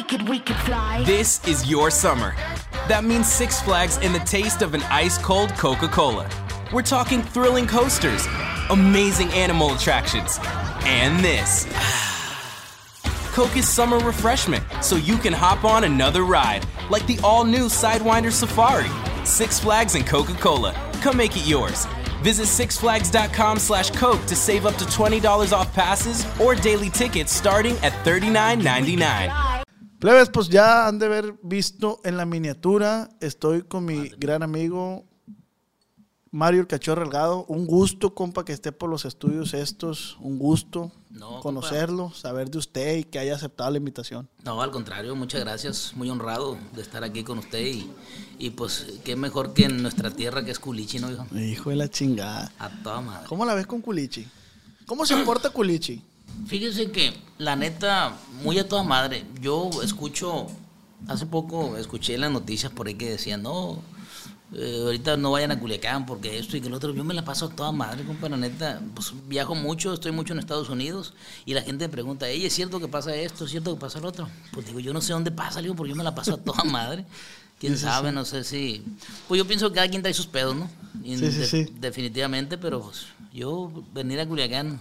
We could, we could fly. This is your summer. That means Six Flags and the taste of an ice cold Coca Cola. We're talking thrilling coasters, amazing animal attractions, and this. Coke is summer refreshment, so you can hop on another ride, like the all new Sidewinder Safari. Six Flags and Coca Cola. Come make it yours. Visit sixflags.com slash Coke to save up to $20 off passes or daily tickets starting at $39.99. Plebes, pues ya han de haber visto en la miniatura. Estoy con mi gran amigo Mario el Cachorro Delgado. Un gusto, compa, que esté por los estudios estos. Un gusto No, conocerlo, saber de usted y que haya aceptado la invitación. No, al contrario, muchas gracias. Muy honrado de estar aquí con usted y, y pues qué mejor que en nuestra tierra que es Culichi, ¿no, hijo? Hijo de la chingada. A toda madre. ¿Cómo la ves con Culichi? ¿Cómo se porta Culichi? Fíjese que la neta, muy a toda madre. Yo escucho, hace poco escuché las noticias por ahí que decían, no, eh, ahorita no vayan a Culiacán porque esto y que lo otro. Yo me la paso a toda madre, compa, la neta. Pues viajo mucho, estoy mucho en Estados Unidos y la gente me pregunta, ey, ¿es cierto que pasa esto? ¿Es cierto que pasa lo otro? Pues digo, yo no sé dónde pasa, digo, porque yo me la paso a toda madre. Quién sabe, no sé si. Pues yo pienso que cada quien trae sus pedos, ¿no? Y Sí, sí, de- sí. Definitivamente, pero pues, yo venir a Culiacán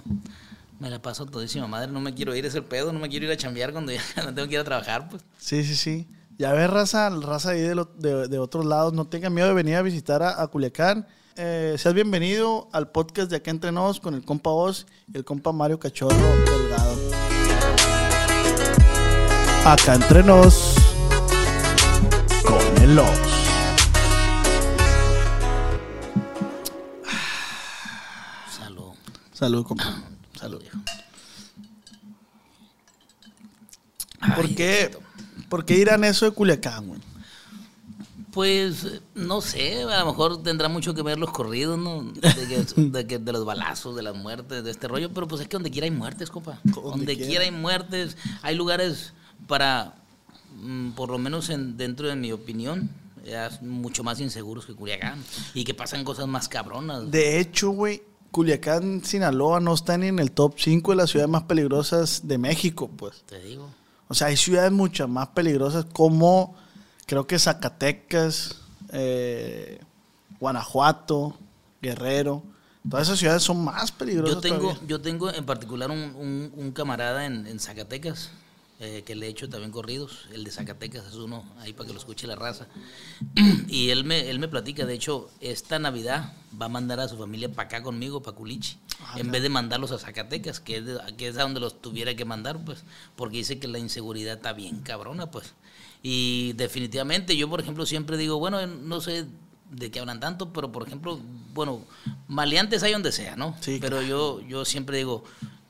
me la paso todísima madre. No me quiero ir, es el pedo, no me quiero ir a chambear cuando ya no tengo que ir a trabajar, pues. Sí, sí, sí. Ya ves, raza, raza ahí de, lo- de- de otros lados. No tengan miedo de venir a visitar a, a Culiacán. Eh, seas bienvenido al podcast de Acá Entre Nos con el compa Oz y el compa Mario Cachorro Delgado. Acá Entre Nos con el Oz. Salud. Salud, compa. Salud. viejo. ¿Por Ay, qué. ¿Por qué irán eso de Culiacán, güey? Pues eh, no sé, a lo mejor tendrá mucho que ver los corridos, ¿no? De, que- de que- de los balazos, de las muertes, de este rollo, pero pues es que donde quiera hay muertes, compa. Donde Donde, quiera. quiera hay muertes, hay lugares para, mm, por lo menos en, dentro de mi opinión, ya mucho más inseguros que Culiacán y que pasan cosas más cabronas. De hecho, güey, Culiacán, Sinaloa no está ni en el top 5 de las ciudades más peligrosas de México, pues. Te digo. O sea, hay ciudades mucho más peligrosas como creo que Zacatecas, eh, Guanajuato, Guerrero. Todas esas ciudades son más peligrosas. Yo tengo, todavía. yo tengo en particular un, un- un camarada en, en Zacatecas, eh, que le he hecho también corridos. El de Zacatecas es uno, ahí para que lo escuche la raza. y él me, él me platica, de hecho, esta Navidad va a mandar a su familia para acá conmigo, para Culichi, en vez de mandarlos a Zacatecas, que es, de- que es a donde los tuviera que mandar, pues, porque dice que la inseguridad está bien cabrona, pues. Y definitivamente, yo, por ejemplo, siempre digo, bueno, no sé de qué hablan tanto, pero por ejemplo, bueno, maleantes hay donde sea, ¿no? Sí, pero yo, yo siempre digo,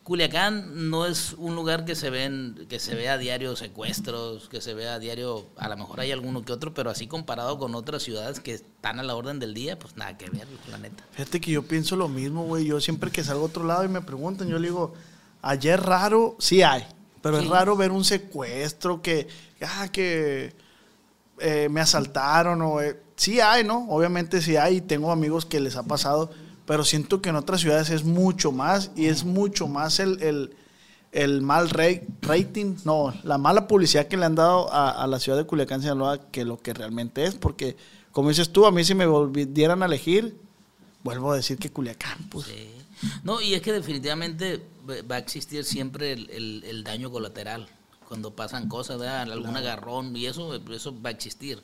Culiacán no es un lugar que se ven, que se vea a diario secuestros, que se vea a diario, a lo mejor hay alguno que otro, pero así comparado con otras ciudades que están a la orden del día, pues nada que ver, la neta. Fíjate que yo pienso lo mismo, güey. Yo siempre que salgo a otro lado y me preguntan, yo le digo, ayer raro, sí hay, pero es raro ver un secuestro que, ah, que eh, me asaltaron o... eh, sí hay, ¿no? Obviamente sí hay y tengo amigos que les ha pasado, pero siento que en otras ciudades es mucho más y es mucho más el, el, el mal rating, no, la mala publicidad que le han dado a, a la ciudad de Culiacán, Sinaloa, que lo que realmente es, porque como dices tú, a mí si me volvieran a elegir, vuelvo a decir que Culiacán, pues. Sí. No, y es que definitivamente va- va a existir siempre el, el- el daño colateral cuando pasan cosas, ¿verdad? algún agarrón y eso, eso va a existir.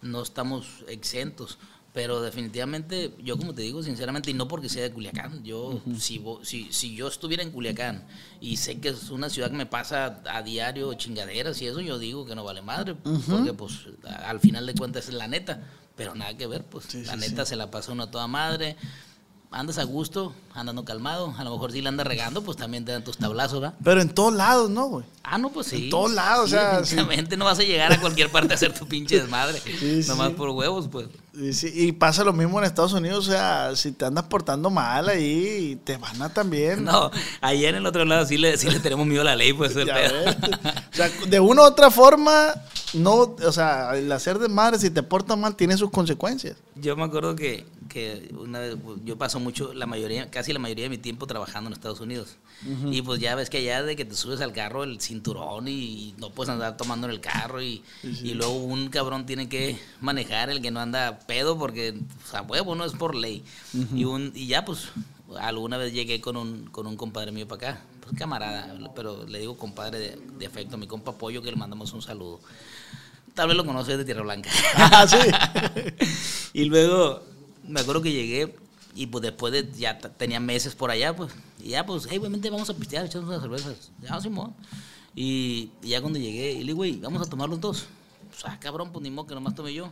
No estamos exentos. Pero definitivamente, yo como te digo, sinceramente, y no porque sea de Culiacán, yo, si, vo- si, si yo estuviera en Culiacán y sé que es una ciudad que me pasa a diario chingaderas y eso, yo digo que no vale madre, porque pues al final de cuentas es la neta, pero nada que ver, pues Sí, la sí, neta se la pasa uno a toda madre, andas a gusto, andando calmado, a lo mejor si la andas regando, pues también te dan tus tablazos, ¿verdad? Pero en todos lados, ¿no, güey? Ah, no, pues sí. En todos lados, o Sí, sea, definitivamente no vas a llegar a cualquier parte a hacer tu pinche desmadre. Sí, Nomás sí. por huevos, pues. Y, sí, pasa lo mismo en Estados Unidos, o sea, si te andas portando mal ahí, te van a también. No, allá en el otro lado sí le, sí le tenemos miedo a la ley, pues. el pedo. O sea, de una u otra forma, no, o sea, el hacer de madre, si te portas mal, tiene sus consecuencias. Yo me acuerdo que, que una vez, pues, yo paso mucho, la mayoría, casi la mayoría de mi tiempo trabajando en Estados Unidos. Y pues ya ves que allá de que te subes al carro el cinturón y, no puedes andar tomando en el carro y, y luego un cabrón tiene que manejar el que no anda pedo porque pues, a huevo no es por ley. y, un, y ya pues alguna vez llegué con un, con un compadre mío para acá, pues camarada, pero le digo compadre de, de afecto, mi compa Pollo que le mandamos un saludo. Tal vez lo conoces de Tierra Blanca. Ah, sí. y luego me acuerdo que llegué y pues después de ya tenía meses por allá, pues, y ya pues, hey, vente, vamos a pistear, echamos unas cervezas. Ya, Simón. Y, y ya cuando llegué, y le digo, güey, vamos a tomar los dos. Pues, ah, cabrón, pues ni modo que nomás tome yo.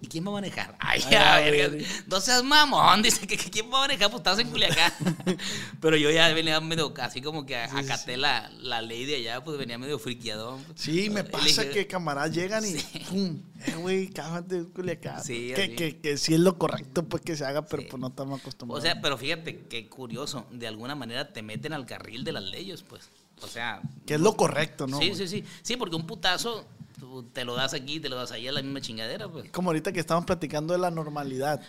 ¿Y quién va a manejar? Ay, Ay, verga. No seas mamón, dice que, que quién va a manejar, pues estás en Culiacán. Pero yo ya venía medio, así como que acaté la, la ley de allá, pues venía medio friqueadón. Sí, me pasa dije, que camaradas llegan y pum, eh, güey, cállate, Culiacán. Sí, que, que, que sí es lo correcto, pues que se haga, pero Sí. pues no estamos acostumbrados. O sea, pero fíjate qué curioso, de alguna manera te meten al carril de las leyes, pues. O sea, que es lo correcto, ¿no? sí, güey? sí, sí. Sí, porque un putazo tú te lo das aquí, te lo das allá, la misma chingadera, pues. Como ahorita que estamos platicando de la normalidad.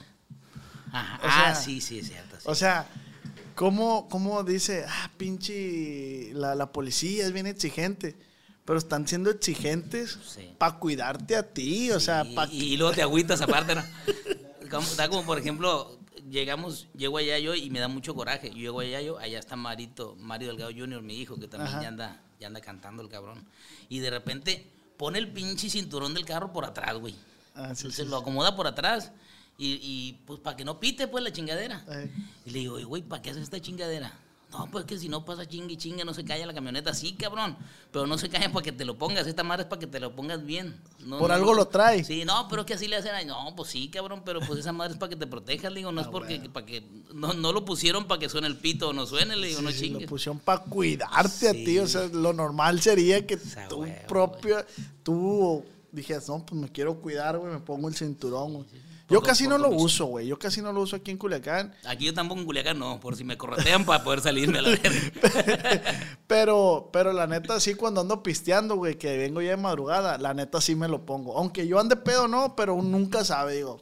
Ajá. O sea, ah, sí, sí, es cierto. sí. O sea, ¿cómo, cómo dice, ah, pinche, la, la policía es bien exigente? Pero están siendo exigentes Sí. para cuidarte a ti, o sea, para y luego te agüitas aparte, ¿no? Como, da como, por ejemplo, llegamos, llego allá yo y me da mucho coraje. Yo llego allá yo, allá está Marito, Mario Delgado Jr., mi hijo, que también Ajá. ya anda, ya anda cantando el cabrón. Y de repente pone el pinche cinturón del carro por atrás, güey. Ah, sí, sí, lo acomoda por atrás y, y, pues para que no pite pues la chingadera. Y le digo, "Oye, güey, ¿para qué haces esta chingadera? No, pues que si no pasa chingue y chingue, no se calla la camioneta. Sí, cabrón. Pero no se calla para que te lo pongas. Esta madre es para que te lo pongas bien. No, Por no, algo no. lo trae. Sí, no, pero es que así le hacen. ahí. No, pues sí, cabrón. Pero pues esa madre es para que te protejas. Le digo, no es porque para que. No, no lo pusieron para que suene el pito o no suene. Le digo, no Sí, chingues. lo pusieron para cuidarte a ti, o sea, lo normal sería que tú huevo, propio, tú dijeras, no, pues me quiero cuidar, güey, me pongo el cinturón, güey. Yo casi no lo uso, güey, yo casi no lo uso aquí en Culiacán, Aquí yo tampoco en Culiacán no, por si me corretean para poder salirme a la verga. pero, pero la neta sí cuando ando pisteando, güey, que vengo ya de madrugada, la neta sí me lo pongo. Aunque yo ande pedo, no, pero nunca sabe, digo,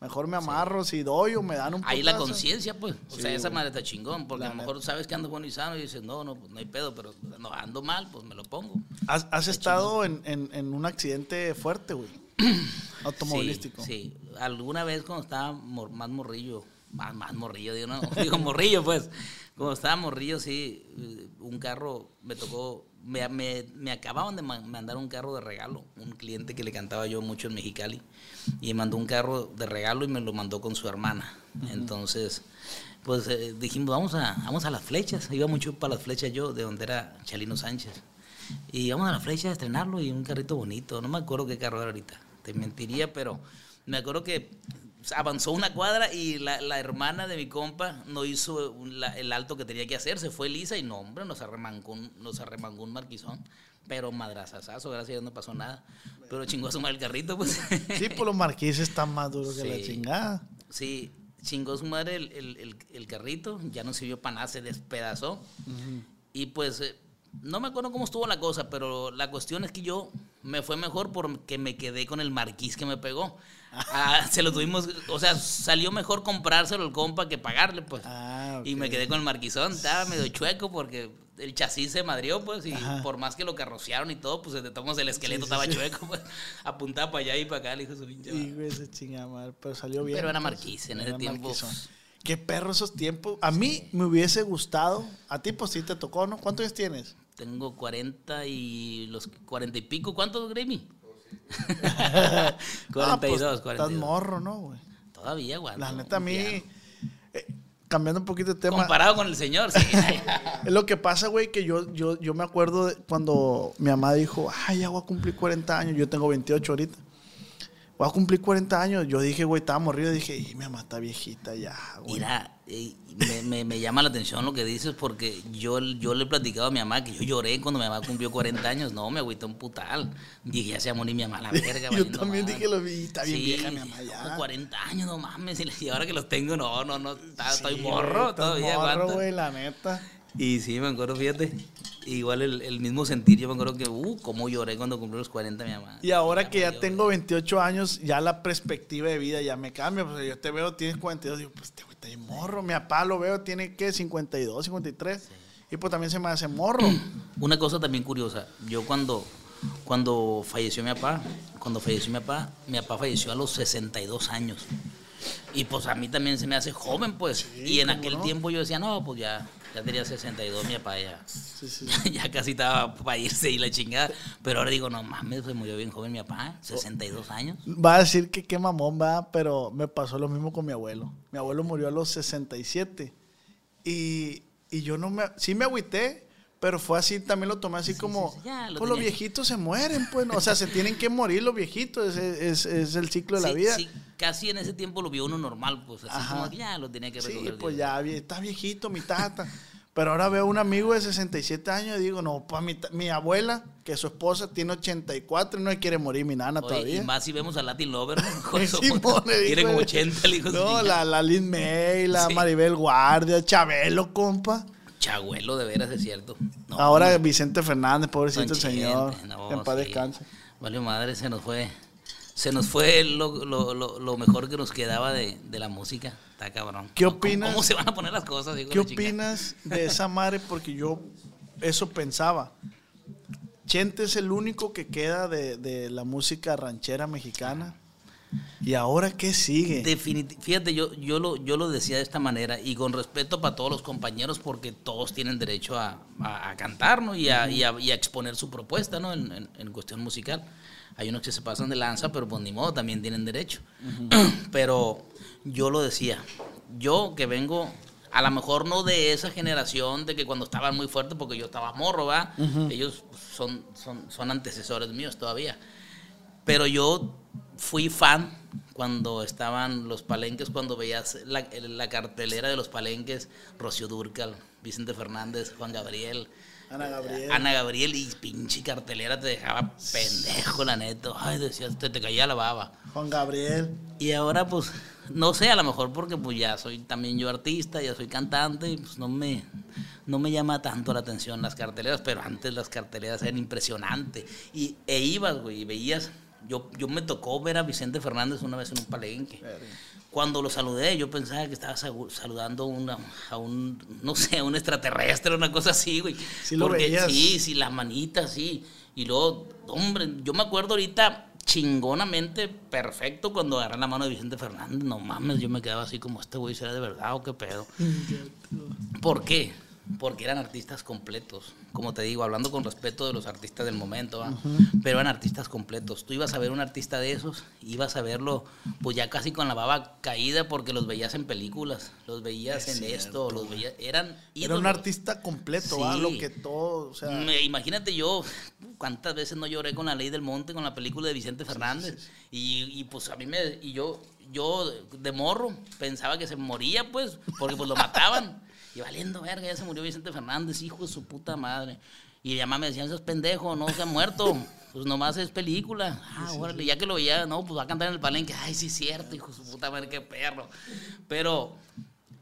mejor me amarro si doy o me dan un Ahí la conciencia, pues. O Sí, sea, esa madre está chingón. Porque La a lo mejor sabes que ando bueno y sano y dices, no, no, pues no hay pedo, pero no, ando mal, pues me lo pongo. ¿Has, has estado en, en- en un accidente fuerte, güey? Automovilístico. Sí, sí. Alguna vez cuando estaba mor- más morrillo, más, más morrillo, digo, no, digo morrillo, pues. Cuando estaba morrillo, sí, un carro me tocó, me, me, me acababan de ma- mandar un carro de regalo, un cliente que le cantaba yo mucho en Mexicali, y me mandó un carro de regalo y me lo mandó con su hermana. Entonces, pues eh, dijimos, vamos a, vamos a las flechas, iba mucho para las flechas yo, de donde era Chalino Sánchez. Y vamos a la flecha a estrenarlo y un carrito bonito. No me acuerdo qué carro era ahorita. Te mentiría, pero me acuerdo que avanzó una cuadra y la, la hermana de mi compa no hizo la- el alto que tenía que hacer. Se fue lisa y no, hombre, nos arremangó, un- nos arremangó un marquizón. Pero madrazazazo, gracias a Dios no pasó nada. Pero chingó a su madre el carrito, pues. Sí, pues los marquises están más duros que la chingada. Sí, chingó su madre el, el- el- el carrito, ya no sirvió para nada, se despedazó. Y pues eh, no me acuerdo cómo estuvo la cosa, pero la cuestión es que yo me fue mejor porque me quedé con el marquís que me pegó. Ah, se lo tuvimos, o sea, salió mejor comprárselo el compa que pagarle, pues. Ah, Y me quedé con el marquizón, estaba medio chueco porque el chasis se madrió, pues, y Ajá. por más que lo carrocearon y todo, pues tomos el esqueleto Sí, sí, estaba sí. chueco, pues, apuntaba para allá y para acá, le dijo su pinche güey, ese chingada madre, pero salió bien. Pero era pues. marquís en ese tiempo. marquisón. Qué perro esos tiempos. A mí me hubiese gustado. A ti, pues sí te tocó, ¿no? ¿Cuántos años tienes? Tengo 40 y los 40 y pico. ¿Cuántos, Grammy? Ah, 42, pues, 42. Estás morro, ¿no, güey? Todavía, güey. La neta, a mí. eh, cambiando un poquito de tema. Comparado con el señor, sí. Es lo que pasa, güey, que yo, yo, yo me acuerdo de cuando mi mamá dijo, ay, ya voy a cumplir 40 años, yo tengo 28 ahorita. Voy a cumplir 40 años. Yo dije, güey, estaba morrido. Dije, y mi mamá está viejita ya, güey. Mira, me, me- me llama la atención lo que dices porque yo, yo le he platicado a mi mamá que yo lloré cuando mi mamá cumplió 40 años. No, me agüité un putal. Dije, ya se va a morir mi mamá la verga. Yo también madre. dije lo vi, está bien vieja mi mamá ya. 40 años, no mames. Y ahora que los tengo, no, no, no. está- estoy morro güey, todavía. morro, güey, la neta. Y sí, me acuerdo, fíjate. Igual el, el mismo sentir. Yo me acuerdo que, uh, cómo lloré cuando cumplió los 40 mi mamá. Y ahora que ya lloré. tengo 28 años, ya la perspectiva de vida ya me cambia. Pues yo te veo, tienes 42, digo, pues este güey está morro. Mi papá lo veo, tiene que 52, 53. Y pues también se me hace morro. Una cosa también curiosa, yo cuando, cuando falleció mi papá, cuando falleció mi papá, mi papá falleció a los 62 años. Y pues a mí también se me hace joven, pues. y en ¿cómo aquel no? tiempo yo decía, no, pues ya, ya tenía 62 mi papá, ya, Sí, sí. ya casi estaba para irse y la chingada. Pero ahora digo, no mames, se murió bien joven mi papá, Oh. 62 años. Va a decir que qué mamón va, pero me pasó lo mismo con mi abuelo. Mi abuelo murió a los 67. Y, y yo no me. Sí me agüité, pero fue así, también lo tomé así como. sí, lo pues los viejitos se mueren, pues. ¿no? O sea, se tienen que morir los viejitos. Es, es- es el ciclo de la Sí, vida. sí, casi en ese tiempo lo vio uno normal, pues así Ajá. como que ya lo tenía que Sí, recoger. pues Dios. ya está viejito mi tata. Pero ahora veo un amigo de 67 años y digo, no, pues mi, mi abuela, que su esposa tiene 84 y no quiere morir mi nana Oye, todavía. y más si vemos a Latin Lover, ¿no? Simón, Tiene como eh. 80 el hijo No, la, la Lin May, la Sí. Maribel Guardia, Chabelo, compa. Chagüelo, de veras, es cierto. No, Ahora Vicente Fernández, pobrecito el señor. No, en paz sí. descanse. Vale, madre, se nos fue. Se nos fue lo, lo, lo, lo mejor que nos quedaba de, de la música. Está cabrón. ¿Qué ¿Cómo- opinas? ¿Cómo, se van a poner las cosas? de ¿Qué opinas de esa madre? Porque yo eso pensaba. Chente es el único que queda de, de la música ranchera mexicana. ¿Y ahora qué sigue? Definiti- Fíjate, yo, yo, lo, yo lo decía de esta manera y con respeto para todos los compañeros porque todos tienen derecho a, a- a cantar ¿no? y, a, y a- y a exponer su propuesta ¿no? en, en- en cuestión musical. Hay unos que se pasan de lanza, pero pues ni modo, también tienen derecho. pero yo lo decía, yo que vengo, a lo mejor no de esa generación de que cuando estaban muy fuertes, porque yo estaba morro, ¿va? Ellos son, son, son antecesores míos todavía. Pero yo fui fan cuando estaban los palenques, cuando veías la, la cartelera de los palenques, Rocío Durcal, Vicente Fernández, Juan Gabriel, Ana Gabriel. Ana Gabriel y pinche cartelera te dejaba pendejo, la neta. Ay, decías, te, te caía la baba. Juan Gabriel. Y ahora, pues, no sé, a lo mejor porque pues ya soy también yo artista, ya soy cantante, y pues no me, no me llama tanto la atención las carteleras, pero antes las carteleras eran impresionantes. Y, e ibas, güey, y veías, yo, yo me tocó ver a Vicente Fernández una vez en un palenque. Cuando lo saludé, yo pensaba que estaba saludando una- a un, no sé, a un extraterrestre, una cosa así, güey. Sí lo Porque veías. Sí, sí, las manitas, sí. Y luego, hombre, yo me acuerdo ahorita chingonamente perfecto cuando agarré la mano de Vicente Fernández. No mames, yo me quedaba así como, este güey será de verdad o qué pedo. ¿Por qué? Porque eran artistas completos. Como te digo, hablando con respeto de los artistas del momento, ¿va? pero eran artistas completos. Tú ibas a ver un artista de esos, ibas a verlo pues ya casi con la baba caída porque los veías en películas, los veías en esto, los veías, eran Era ídolos. un artista completo, ¿va? Sí. Lo que todo, o sea... Me- imagínate yo, cuántas veces no lloré con la ley del monte, con la película de Vicente Fernández. Y, y, pues a mí me, y yo, yo de morro pensaba que se moría pues, porque pues lo mataban. Y valiendo verga, ya se murió Vicente Fernández, hijo de su puta madre. Y mi mamá me decían, es pendejo, no se ha muerto. Pues nomás es película. Ah, órale, ya que lo veía, no, pues va a cantar en el palenque. Ay, sí, es cierto, hijo de su puta madre, qué perro. Pero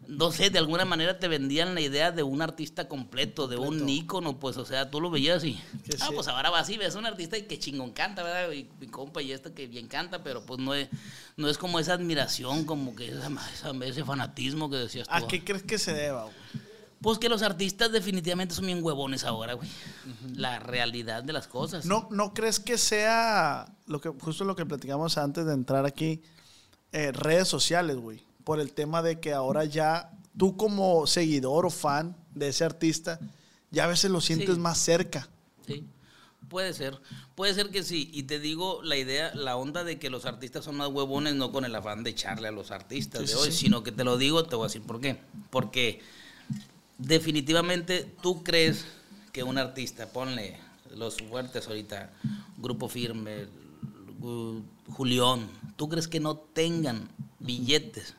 no sé, de alguna manera te vendían la idea de un artista completo, de un ícono, pues, o sea, tú lo veías y, Que ah, sí. pues ahora vas y ves un artista y que chingón canta, ¿verdad? Y mi compa y esto que bien canta, pero pues no es, no es como esa admiración, como que esa- ese fanatismo que decías tú. ¿A qué crees que se deba, güey? Pues que los artistas definitivamente son bien huevones ahora, güey. La realidad de las cosas. ¿No, ¿No crees que sea lo que justo lo que platicamos antes de entrar aquí, eh, redes sociales, güey? Por el tema de que ahora ya tú como seguidor o fan de ese artista, ya a veces lo sientes Sí. más cerca. Sí, puede ser. Puede ser que sí. Y te digo la idea, la onda de que los artistas son más huevones, no con el afán de echarle a los artistas Sí, de hoy, sí. sino que te lo digo, te voy a decir por qué. Porque definitivamente tú crees que un artista, ponle los fuertes ahorita, Grupo Firme, Julián, ¿tú crees que no tengan billetes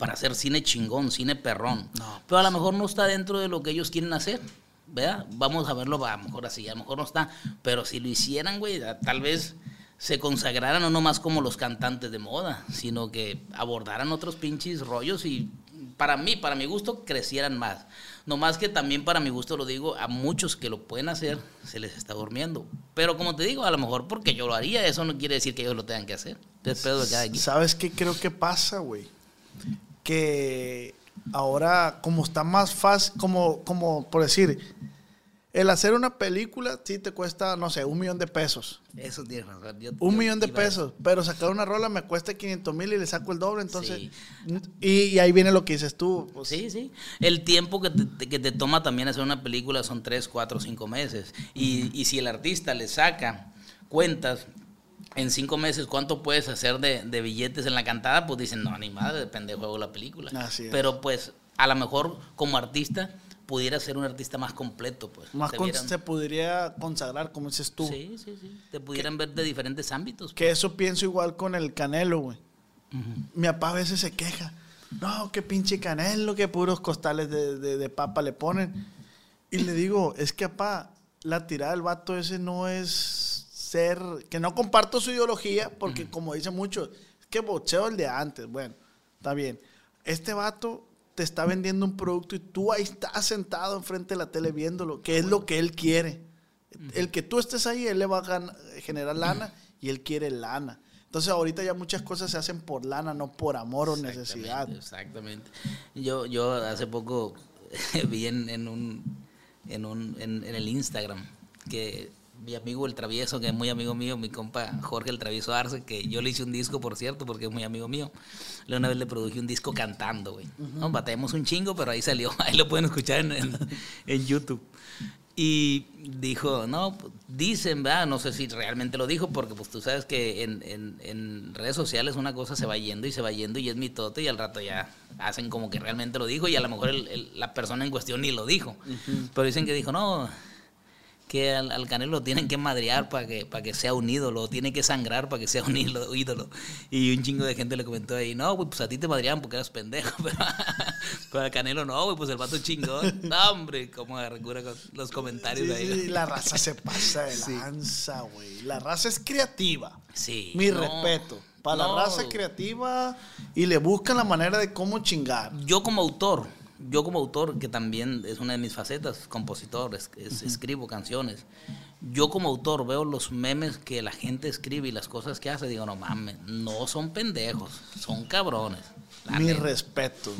para hacer cine chingón, cine perrón? No, Pero a lo mejor no está dentro de lo que ellos quieren hacer. ¿Verdad? Vamos a verlo, a lo mejor así, a lo mejor no está. Pero si lo hicieran, güey, tal vez se consagraran no nomás como los cantantes de moda, sino que abordaran otros pinches rollos y para mí, para mi gusto, crecieran más. No más que también para mi gusto lo digo, a muchos que lo pueden hacer se les está durmiendo. Pero como te digo, a lo mejor porque yo lo haría, eso no quiere decir que ellos lo tengan que hacer. ¿Sabes qué creo que pasa, güey? Que ahora, como está más fácil, como, como por decir, el hacer una película sí te cuesta, no sé, un millón de pesos. Eso tienes razón. Yo- Un yo millón de a- pesos. Pero sacar una rola me cuesta 500 mil y le saco el doble. Entonces, Sí. y, y ahí viene lo que dices tú. pues, Sí, sí. El tiempo que te, que te toma también hacer una película son 3, 4, 5 meses. Y, y si el artista le saca cuentas en 5 meses cuánto puedes hacer de, de billetes en la cantada, pues dicen, no, ni madre, depende del juego de la película. Así es. Pero pues a lo mejor como artista pudiera ser un artista más completo. Pues. Más vieran- se podría consagrar, como dices tú. Sí, sí, sí. Te pudieran ver de diferentes ámbitos. Que eso pienso igual con el Canelo, güey. Mi papá a veces se queja. No, qué pinche Canelo, que puros costales de, de- de papa le ponen. Y le digo, es que, papá, la tirada del vato ese no es ser... Que no comparto su ideología, porque como dice mucho, es que boxeo el de antes. Bueno, está bien. Este vato te está vendiendo un producto y tú ahí estás sentado enfrente de la tele viéndolo, que es lo que él quiere. El que tú estés ahí, él le va a gan- generar lana y él quiere lana. Entonces ahorita ya muchas cosas se hacen por lana, no por amor o necesidad. Exactamente. Yo, yo hace poco vi en, en un, en, un en, en el Instagram que mi amigo el travieso, que es muy amigo mío, mi compa Jorge el travieso Arce, que yo le hice un disco, por cierto, porque es muy amigo mío. Le una vez le produje un disco cantando, güey. No, batallamos un chingo, pero ahí salió. Ahí lo pueden escuchar en, en, en YouTube. Y dijo, no, dicen, ¿verdad? No sé si realmente lo dijo, porque pues tú sabes que en, en- en redes sociales una cosa se va yendo y se va yendo y es mitote y al rato ya hacen como que realmente lo dijo y a lo mejor el- el- la persona en cuestión ni lo dijo. Pero dicen que dijo, no, que al, al Canelo lo tienen que madrear para que, para que sea un ídolo, tiene que sangrar para que sea un ídolo. Y un chingo de gente le comentó ahí, no, güey, pues a ti te madreaban porque eras pendejo, pero, pero al Canelo no, güey, pues el vato chingón. No, hombre, cómo agarra con los comentarios Sí, ahí. sí, la raza se pasa de lanza, güey. La raza es creativa. Sí, Mi no, respeto. Para no. la raza creativa y le buscan la manera de cómo chingar. Yo como autor, yo como autor, que también es una de mis facetas, compositor, es- es- escribo canciones. Yo como autor veo los memes que la gente escribe y las cosas que hace, digo, no mames, no son pendejos, son cabrones. Mi respeto.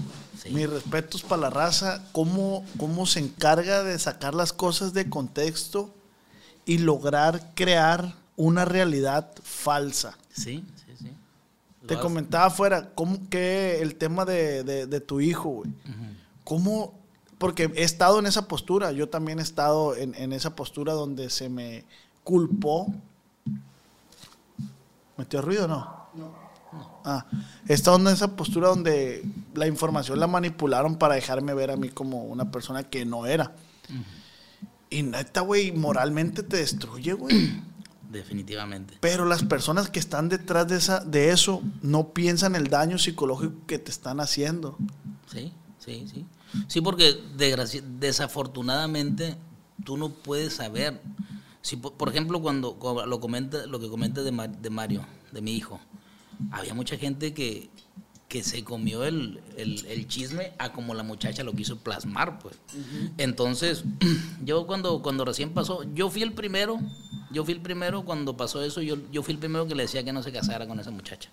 Sí. Mis respetos para la raza. Cómo, cómo se encarga de sacar las cosas de contexto y lograr crear una realidad falsa. Sí, sí, sí. Te Lo comentaba afuera, ¿cómo que el tema de, de- de tu hijo, güey? ¿Cómo? Porque he estado en esa postura, yo también he estado en, en esa postura donde se me culpó. ¿Metió ruido o no? Ah, he estado en esa postura donde la información la manipularon para dejarme ver a mí como una persona que no era. Y neta, güey, moralmente te destruye, güey. Definitivamente. Pero las personas que están detrás de, esa, de eso no piensan el daño psicológico que te están haciendo. Sí, sí, sí. Sí, porque desafortunadamente tú no puedes saber. Si, por, por ejemplo, cuando, cuando lo comenta, lo que comenta de, Ma- de Mario, de mi hijo, había mucha gente que, que se comió el, el- el chisme a como la muchacha lo quiso plasmar, pues. Entonces, yo cuando, cuando recién pasó, yo fui el primero, yo fui el primero cuando pasó eso, yo, yo fui el primero que le decía que no se casara con esa muchacha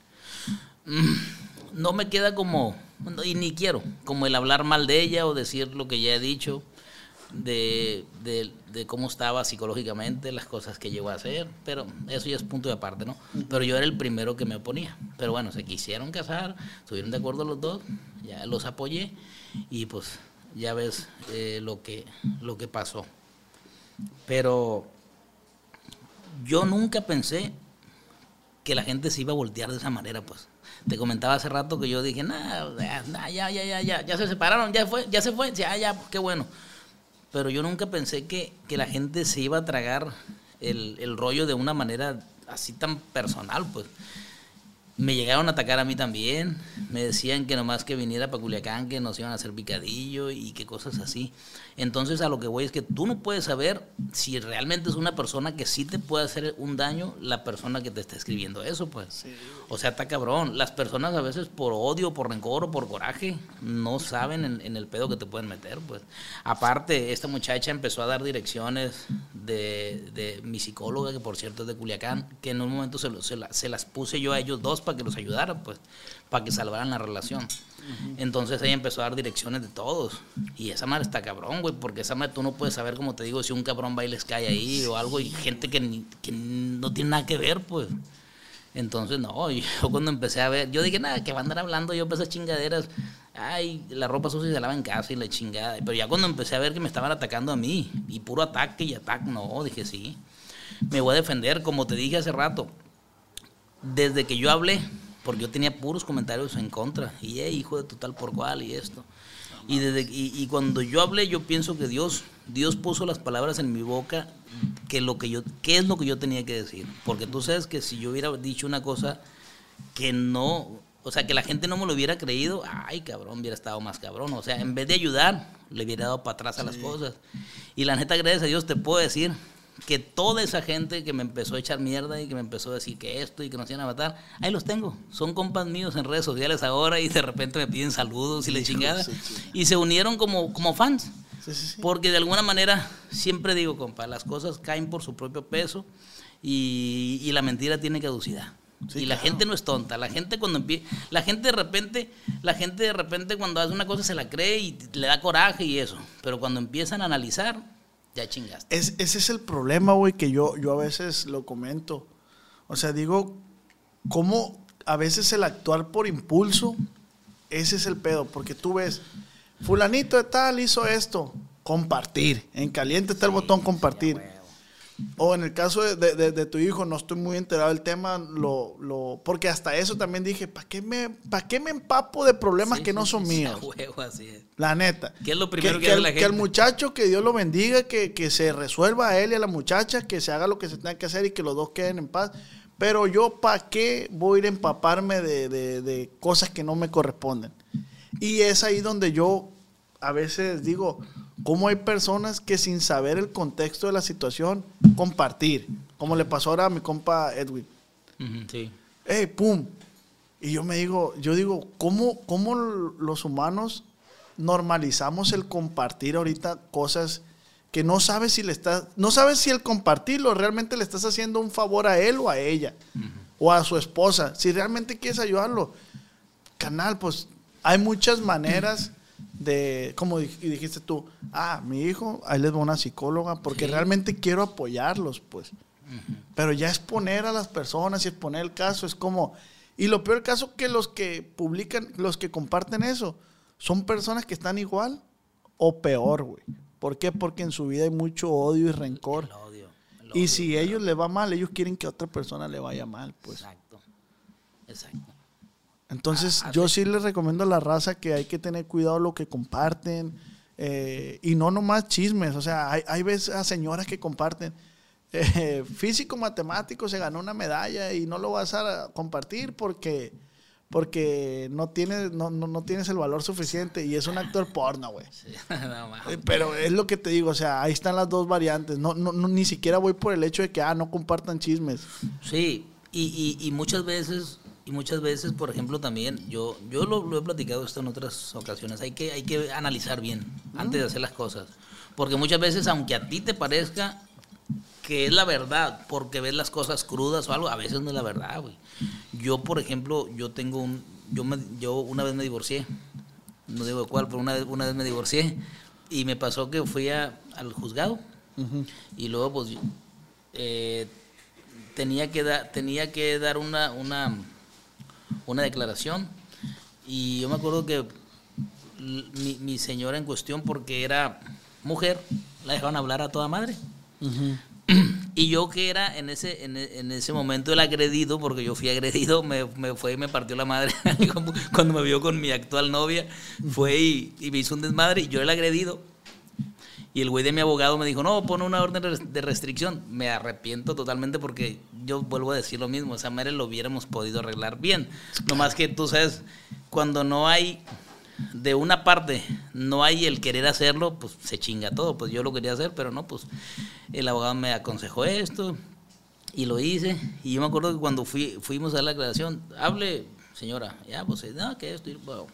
no me queda como, y ni quiero, como el hablar mal de ella o decir lo que ya he dicho, de, de- de cómo estaba psicológicamente, las cosas que llegó a hacer, pero eso ya es punto de aparte, ¿no? Pero yo era el primero que me oponía. Pero bueno, se quisieron casar, estuvieron de acuerdo los dos, ya los apoyé y pues ya ves eh, lo, que, lo que pasó. Pero yo nunca pensé que la gente se iba a voltear de esa manera, pues. Te comentaba hace rato que yo dije, nah, ya, ya, ya, ya, ya se separaron, ya fue, ya se fue, ya, ya, qué bueno. Pero yo nunca pensé que, que la gente se iba a tragar el, el rollo de una manera así tan personal, pues. Me llegaron a atacar a mí también. Me decían que nomás que viniera para Culiacán, que nos iban a hacer picadillo y que cosas así. Entonces, a lo que voy es que tú no puedes saber si realmente es una persona que sí te puede hacer un daño la persona que te está escribiendo eso, pues. O sea, está cabrón. Las personas a veces por odio, por rencor o por coraje no saben en, en el pedo que te pueden meter, pues. Aparte, esta muchacha empezó a dar direcciones de, de mi psicóloga, que por cierto es de Culiacán, que en un momento se, lo- se la- se las puse yo a ellos dos para que los ayudara, pues, para que salvaran la relación. Entonces ella empezó a dar direcciones de todos. Y esa madre está cabrón, güey, porque esa madre tú no puedes saber, como te digo, si un cabrón va y les cae ahí o algo, y gente que, que no tiene nada que ver, pues. Entonces, no, yo cuando empecé a ver, yo dije, nada, que va a andar hablando yo esas chingaderas. Ay, la ropa sucia se lava en casa y la chingada. Pero ya cuando empecé a ver que me estaban atacando a mí, y puro ataque y ataque, no, dije, sí, me voy a defender, como te dije hace rato. Desde que yo hablé, porque yo tenía puros comentarios en contra, y eh, hijo de tu tal por cual, y esto. Y, desde, y, y cuando yo hablé, yo pienso que Dios, Dios puso las palabras en mi boca, que lo que yo, qué es lo que yo tenía que decir. Porque tú sabes que si yo hubiera dicho una cosa que no, o sea, que la gente no me lo hubiera creído, ay, cabrón, hubiera estado más cabrón. O sea, en vez de ayudar, le hubiera dado para atrás a las cosas. Y la neta, gracias a Dios, te puedo decir que toda esa gente que me empezó a echar mierda y que me empezó a decir que esto y que nos iban a matar, ahí los tengo. Son compas míos en redes sociales ahora y de repente me piden saludos y la chingada. Y se unieron como, como fans. Sí. Porque de alguna manera, siempre digo, compa, las cosas caen por su propio peso y, y la mentira tiene caducidad. Sí, y la claro. gente no es tonta. La gente cuando empie- la gente de repente, la gente de repente cuando hace una cosa se la cree y le da coraje y eso. Pero cuando empiezan a analizar, ya chingaste. Es- ese es el problema, güey, que yo, yo a veces lo comento. O sea, digo, cómo a veces el actuar por impulso, ese es el pedo, porque tú ves, fulanito de tal hizo esto, compartir. En caliente está el botón compartir. O en el caso de, de- de- de tu hijo, no estoy muy enterado del tema, lo, lo, porque hasta eso también dije, ¿para qué, me, ¿para qué me empapo de problemas Sí, que no son míos? huevo, así es. La neta. ¿Qué es lo primero que que, hace el- la que gente? el muchacho, que Dios lo bendiga, que, que se resuelva a él y a la muchacha, que se haga lo que se tenga que hacer y que los dos queden en paz. Pero yo, ¿para qué voy a ir a empaparme de, de- de cosas que no me corresponden? Y es ahí donde yo a veces digo, ¿cómo hay personas que sin saber el contexto de la situación, compartir? Como le pasó ahora a mi compa Edwin. Sí. ¡Ey, pum! Y yo me digo, yo digo, ¿cómo, cómo los humanos normalizamos el compartir ahorita cosas que no sabes si le estás, no sabes si el compartirlo realmente le estás haciendo un favor a él o a ella, o a su esposa, si realmente quieres ayudarlo. Canal, pues hay muchas maneras de, como dijiste tú, ah, mi hijo, ahí les voy a una psicóloga, porque Sí. realmente quiero apoyarlos, pues. Pero ya exponer a las personas y exponer el caso es como... Y lo peor caso que los que publican, los que comparten eso, son personas que están igual o peor, güey. ¿Por qué? Porque en su vida hay mucho odio y rencor. El odio. el Y si a ellos les va mal, ellos quieren que a otra persona le vaya mal, pues. Exacto. Exacto. Entonces, Ah, yo sí. les recomiendo a la raza que hay que tener cuidado lo que comparten. eh, y no nomás chismes. O sea, hay, hay veces a señoras que comparten. eh, físico matemático se ganó una medalla y no lo vas a compartir porque porque no tienes no, no, no tienes el valor suficiente y es un actor porno, güey. Sí, no. Eh, Pero es lo que te digo, o sea, ahí están las dos variantes. No, no, no, ni siquiera voy por el hecho de que ah, no compartan chismes. Sí, y, y, y muchas veces, y muchas veces, por ejemplo, también, yo, yo lo, lo he platicado esto en otras ocasiones, hay que, hay que analizar bien antes de hacer las cosas. Porque muchas veces, aunque a ti te parezca que es la verdad, porque ves las cosas crudas o algo, a veces no es la verdad, güey. Yo, por ejemplo, yo tengo un, yo, me, yo una vez me divorcié, no digo de cuál, pero una vez, una vez me divorcié y me pasó que fui a- al juzgado y luego pues eh, tenía que dar tenía que dar una una una declaración. Y yo me acuerdo que mi, mi señora en cuestión porque era mujer la dejaron hablar a toda madre. Y yo que era en ese en, en ese momento el agredido porque yo fui agredido me, me fue y me partió la madre. Cuando me vio con mi actual novia fue y, y me hizo un desmadre y yo el agredido Y el güey de mi abogado me dijo, no, pon una orden de res- de restricción. Me arrepiento totalmente porque yo vuelvo a decir lo mismo. Esa madre lo hubiéramos podido arreglar bien. Nomás que tú sabes, cuando no hay de una parte, no hay el querer hacerlo, pues se chinga todo. Pues yo lo quería hacer, pero no, pues el abogado me aconsejó esto y lo hice. Y yo me acuerdo que cuando fui, fuimos a la aclaración, hable, señora, ya, pues, no, que esto, y, bueno,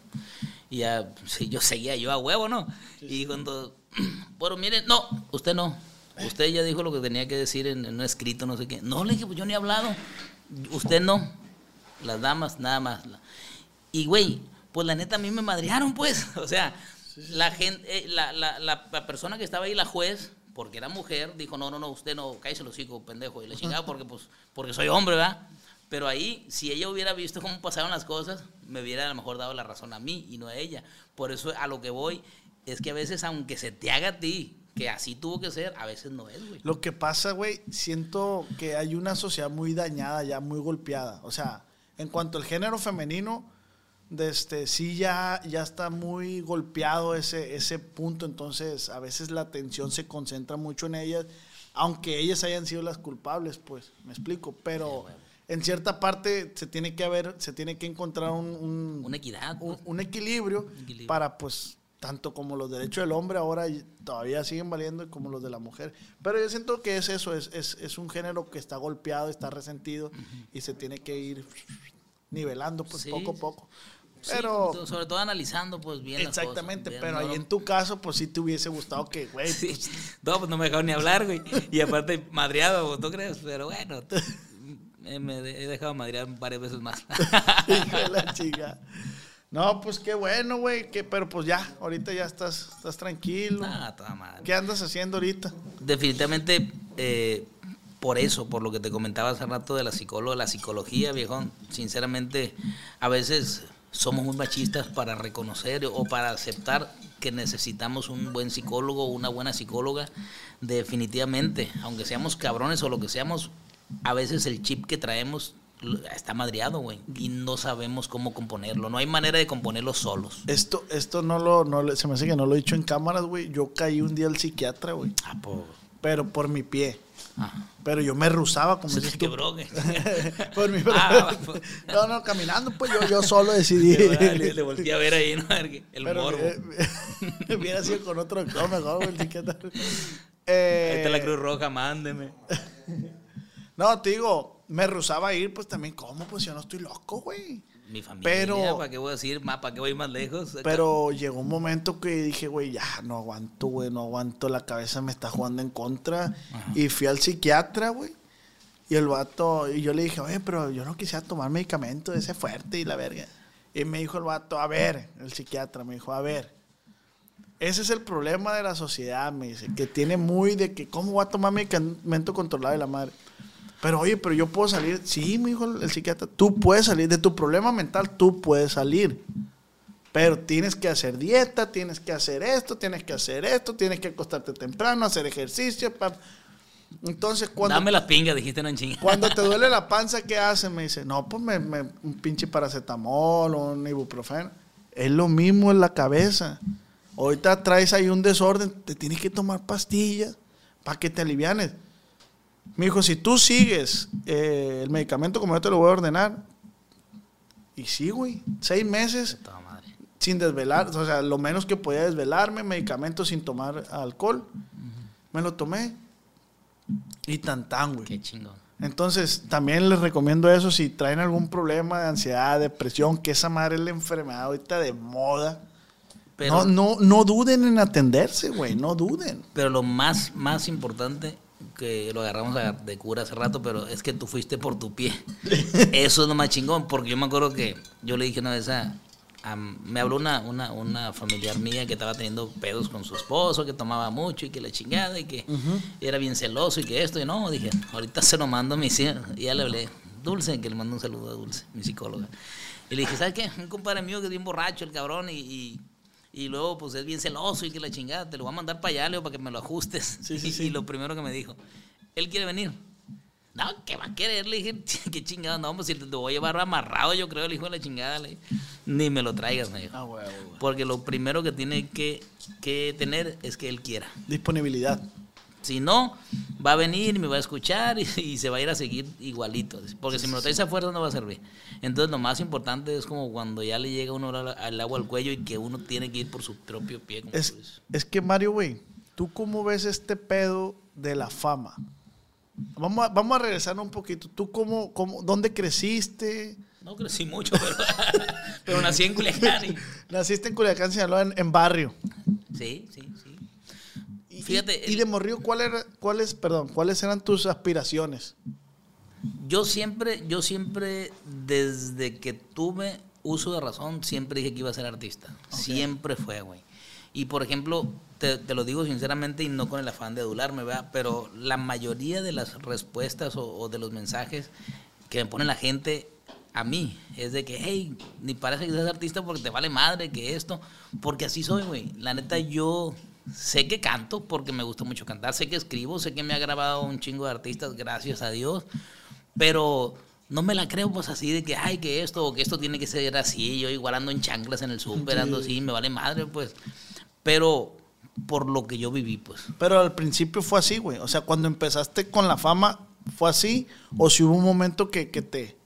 y ya, sí, yo seguía yo a huevo, ¿no? Y cuando, bueno, mire, no, usted no. Usted ya dijo lo que tenía que decir en, en un escrito, no sé qué. No, le dije, pues yo ni he hablado. Usted no. Las damas, nada más. Y, güey, pues la neta a mí me madrearon, pues. O sea, la gente, eh, la, la, la, persona que estaba ahí, la juez, porque era mujer, dijo, no, no, no, usted no, cállese los hocico, pendejo. Y le chingaba porque, pues, porque soy hombre, ¿verdad? Pero ahí, si ella hubiera visto cómo pasaron las cosas, me hubiera a lo mejor dado la razón a mí y no a ella. Por eso a lo que voy es que a veces, aunque se te haga a ti, que así tuvo que ser, a veces no es, güey. Lo que pasa, güey, siento que hay una sociedad muy dañada, ya muy golpeada. O sea, en cuanto al género femenino, de este, sí ya, ya está muy golpeado ese, ese punto. Entonces, a veces la atención se concentra mucho en ellas, aunque ellas hayan sido las culpables, pues, me explico. Pero en cierta parte se tiene que haber, se tiene que encontrar un, un- Una equidad, un, pues. un equilibrio, equilibrio. para pues tanto como los derechos del hombre ahora todavía siguen valiendo como los de la mujer. Pero yo siento que es eso, es, es, es un género que está golpeado, está resentido y se tiene que ir nivelando pues Sí, poco a sí. poco. Sí, Pero sobre- sobre todo analizando, pues, bien las cosas, exactamente, pero ahí en tu caso pues sí te hubiese gustado que, güey, Sí. pues, No, pues no me dejaron ni hablar, güey. Y aparte, madreado, ¿tú crees? Pero bueno, me, he dejado madrear varias veces más. de la chica. No, pues qué bueno, güey, que pero pues ya, ahorita ya estás estás tranquilo. Ah, toda madre. ¿Qué andas haciendo ahorita? Definitivamente, eh, por eso, por lo que te comentaba hace rato de la psicóloga, la psicología, viejón, sinceramente, a veces somos muy machistas para reconocer o para aceptar que necesitamos un buen psicólogo o una buena psicóloga. Definitivamente, aunque seamos cabrones o lo que seamos, a veces el chip que traemos está madreado, güey, y no sabemos cómo componerlo. No hay manera de componerlo solos. Esto, esto no lo, no se me hace que no lo he dicho en cámaras, güey. Yo caí un día al psiquiatra, güey. Ah, po- Pero por mi pie. ah. Pero yo me rusaba, como Se dices tú. quebró, por mi Ah, pues. No, no, caminando, pues yo, yo solo decidí. Le, le volteé a ver ahí, ¿no? El Pero morbo. eh, hubiera sido con otro doctor mejor, güey, el psiquiatra. Ahí Eh, está la Cruz Roja, mándeme. No, te digo, me rusaba a ir, pues también, ¿cómo? Pues yo no estoy loco, güey. Mi familia, Pero- ¿para qué voy a decir? más? ¿Para qué voy más lejos? Pero llegó un momento que dije, güey, ya no aguanto, güey, no aguanto, la cabeza me está jugando en contra. Y fui al psiquiatra, güey. Y el vato, y yo le dije, oye, pero yo no quisiera tomar medicamento ese fuerte y la verga. Y me dijo el vato, a ver, el psiquiatra me dijo, a ver, ese es el problema de la sociedad, me dice, que tiene muy de que, ¿cómo voy a tomar medicamento controlado de la madre? Pero oye, pero yo puedo salir. Sí, me dijo el, psiquiatra, tú puedes salir de tu problema mental, tú puedes salir. Pero tienes que hacer dieta, tienes que hacer esto, tienes que hacer esto, tienes que acostarte temprano, hacer ejercicio. pa- Entonces, cuando, Dame las pingas, dijiste no chinga. cuando te duele la panza, ¿qué haces? Me dice, no, pues me, me- un pinche paracetamol o un ibuprofeno. Es lo mismo en la cabeza. Ahorita traes ahí un desorden, te tienes que tomar pastillas para que te alivianes. Me dijo, si tú sigues eh, el medicamento como yo te lo voy a ordenar, y sí, güey, seis meses madre. sin desvelar, o sea, lo menos que podía desvelarme, medicamentos sin tomar alcohol. Me lo tomé y tan tan, güey. Qué chingón. Entonces, también les recomiendo eso si traen algún problema de ansiedad, depresión, que esa madre es la enfermedad ahorita de moda. Pero, no, no, no duden en atenderse, güey, no duden. pero lo más, más importante, que lo agarramos a- de cura hace rato, pero es que tú fuiste por tu pie. Eso es lo más chingón, porque yo me acuerdo que yo le dije una vez a... a- me habló una, una, una familiar mía que estaba teniendo pedos con su esposo, que tomaba mucho y que la chingada y que era bien celoso y que esto y no, dije, ahorita se lo mando a mi hija. Y ya le hablé, Dulce, que le mando un saludo a Dulce, mi psicóloga. Y le dije, ¿sabes qué? Un compadre mío que es bien borracho, el cabrón, y, y, y luego pues es bien celoso y que la chingada, te lo voy a mandar para allá, Leo, para que me lo ajustes. Sí, sí, Y- sí. Y lo primero que me dijo, él quiere venir. No, que va a querer, le dije, qué chingada, no, pues si te voy a llevar amarrado, yo creo, el hijo de la chingada, le dije. ni me lo traigas, me dijo. Ah, huevo, güey. Porque lo primero que tiene que, que tener es que él quiera. Disponibilidad. Si no, va a venir y me va a escuchar y, y se va a ir a seguir igualito. Porque si me lo traes a fuerza no va a servir. Entonces lo más importante es como cuando ya le llega uno al, agua al cuello y que uno tiene que ir por su propio pie. como Es, es que Mario, güey, ¿tú cómo ves este pedo de la fama? Vamos a, vamos a regresar un poquito. ¿Tú cómo, cómo, dónde creciste? No crecí mucho, pero, pero nací en Culiacán. y- Naciste en Culiacán, Sinaloa, en, en barrio. Sí, sí, sí. Y, Fíjate, y, y el- de morrillo, ¿cuál era, cuáles, perdón, cuáles eran tus aspiraciones? Yo siempre, yo siempre, desde que tuve uso de razón, siempre dije que iba a ser artista. Siempre fue, güey. Y por ejemplo, te, te lo digo sinceramente y no con el afán de adularme, ¿verdad? Pero la mayoría de las respuestas o, o de los mensajes que me pone la gente a mí es de que, hey, ni parece que seas artista porque te vale madre que esto, porque así soy, güey. La neta, yo sé que canto porque me gusta mucho cantar, sé que escribo, sé que me ha grabado un chingo de artistas, gracias a Dios, pero no me la creo pues así de que, ay, que esto o que esto tiene que ser así, yo igual ando en chanclas en el súper, ando así, me vale madre, pues. Pero por lo que yo viví, pues. Pero al principio fue así, güey. O sea, cuando empezaste con la fama, ¿fue así? ¿O si hubo un momento que, que te...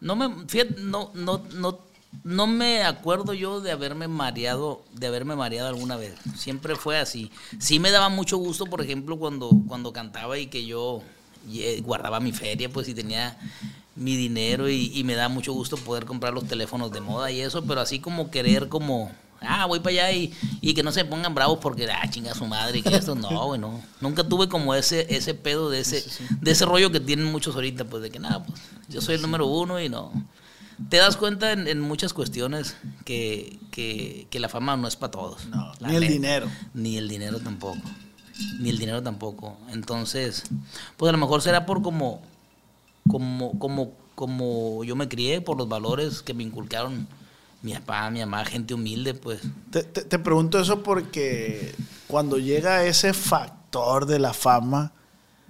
No me, fíjate, no, no, no, no me acuerdo yo de haberme mareado, de haberme mareado alguna vez. Siempre fue así. Sí me daba mucho gusto, por ejemplo, cuando, cuando cantaba y que yo eh, guardaba mi feria, pues y tenía mi dinero y, y me da mucho gusto poder comprar los teléfonos de moda y eso, pero así como querer como, ah, voy para allá y, y que no se pongan bravos porque, ah, chinga su madre, y que esto, no, güey, no. Nunca tuve como ese, ese pedo de ese, de ese rollo que tienen muchos ahorita, pues de que nada, pues yo soy el número uno y no. Te das cuenta en, en muchas cuestiones que, que, que la fama no es para todos. No, ni el neta. dinero. Ni el dinero tampoco. Ni el dinero tampoco. Entonces, pues a lo mejor será por como, como, como, como yo me crié, por los valores que me inculcaron mi papá, mi mamá, gente humilde, pues. Te, te- te pregunto eso porque cuando llega ese factor de la fama,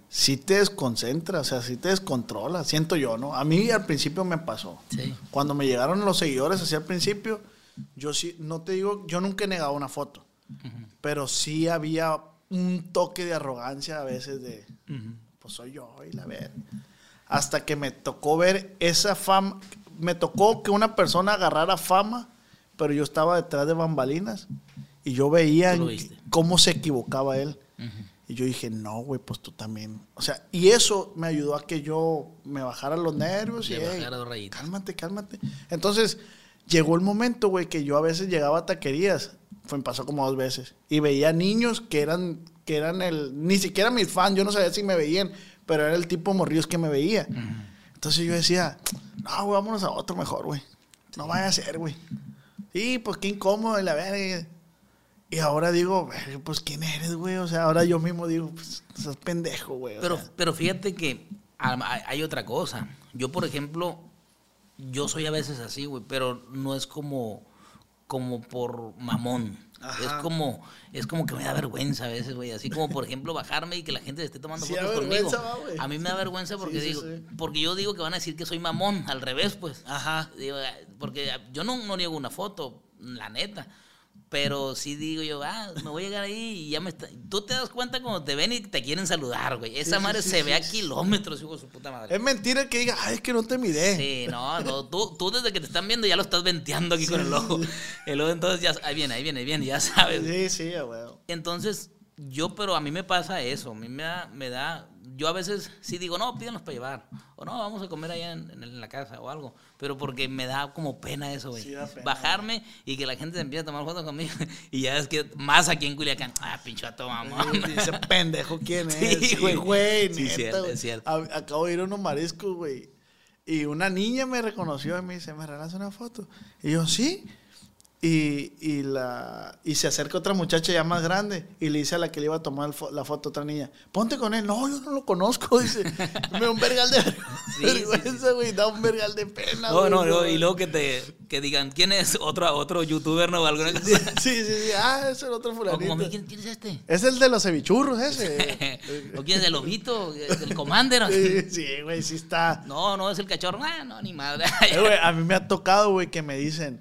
sí te desconcentra, o sea, sí te descontrola, siento yo, ¿no? A mí al principio me pasó. Sí. Cuando me llegaron los seguidores así al principio, yo sí, no te digo, yo nunca he negado una foto, pero sí había un toque de arrogancia a veces de, pues soy yo y la ver. Hasta que me tocó ver esa fama, me tocó que una persona agarrara fama, pero yo estaba detrás de bambalinas y yo veía cómo se equivocaba él. Y yo dije, no, güey, pues tú también. O sea, y eso me ayudó a que yo me bajara los nervios y, Le "Ey, bajara dos rayitas". cálmate, cálmate. Entonces, llegó el momento, güey, que yo a veces llegaba a taquerías, fue, me pasó como dos veces, y veía niños que eran, que eran el, ni siquiera mis fans, yo no sabía si me veían, pero era el tipo de morrillos que me veía. Entonces yo decía, no, güey, vámonos a otro mejor, güey. No vaya a ser, güey. Sí, pues qué incómodo, y la verga. Y ahora digo, "Verga, pues quién eres, güey. O sea, ahora yo mismo digo, pues estás pendejo, güey. Pero, sea. pero fíjate que hay otra cosa. Yo, por ejemplo, yo soy a veces así, güey, pero no es como, como por mamón. Ajá. Es como, es como que me da vergüenza a veces, güey. Así como, por ejemplo, bajarme y que la gente esté tomando Sí fotos conmigo. va. A mí me da vergüenza porque Sí, digo, sí. porque yo digo que van a decir que soy mamón, al revés, pues. Ajá. Digo, porque yo no, no niego una foto, la neta. Pero sí digo yo, ah, me voy a llegar ahí y ya me está. Tú te das cuenta cuando te ven y te quieren saludar, güey. Esa sí, madre sí, se sí, ve a kilómetros, hijo de su puta madre. Es mentira que diga, ay, es que no te miré. Sí, no, no, tú, tú desde que te están viendo ya lo estás venteando aquí con el ojo. El ojo entonces ya, ahí viene, ahí viene, ahí viene, ya sabes. Sí, sí, güey. Entonces, yo, pero a mí me pasa eso, a mí me da, me da, yo a veces sí digo, no, pídanos para llevar, o no, vamos a comer allá en, en la casa o algo, pero porque me da como pena eso, güey. Sí. Bajarme y que la gente se empiece a tomar fotos conmigo, y ya es que más aquí en Culiacán, ah, pinchato, mamón. Dice pendejo quién es. Sí, Sí, güey. güey. Sí, neta, cierto, güey. es cierto. Acabo de ir a unos mariscos, güey. Y una niña me reconoció y me dice, ¿me regalas una foto? Y yo, sí. Y, y, la, y se acerca otra muchacha ya más grande y le dice a la que le iba a tomar fo- la foto otra niña, ponte con él. No, yo no lo conozco. Dice, me da un vergal de sí, vergüenza, güey. Da un vergal de pena. No, no, y luego que te que digan, ¿quién es otro, otro youtuber no? o alguna cosa? Sí, sí, sí. Ah, es el otro O fulanito. como, ¿quién, quién es este? Es el de los cevichurros, ese. ¿O quién es el lobito? ¿El commander? Sí, sí, güey, sí está. No, no, es el cachorro. Ah, no, ni madre. Eh, a mí me ha tocado, güey, que me dicen,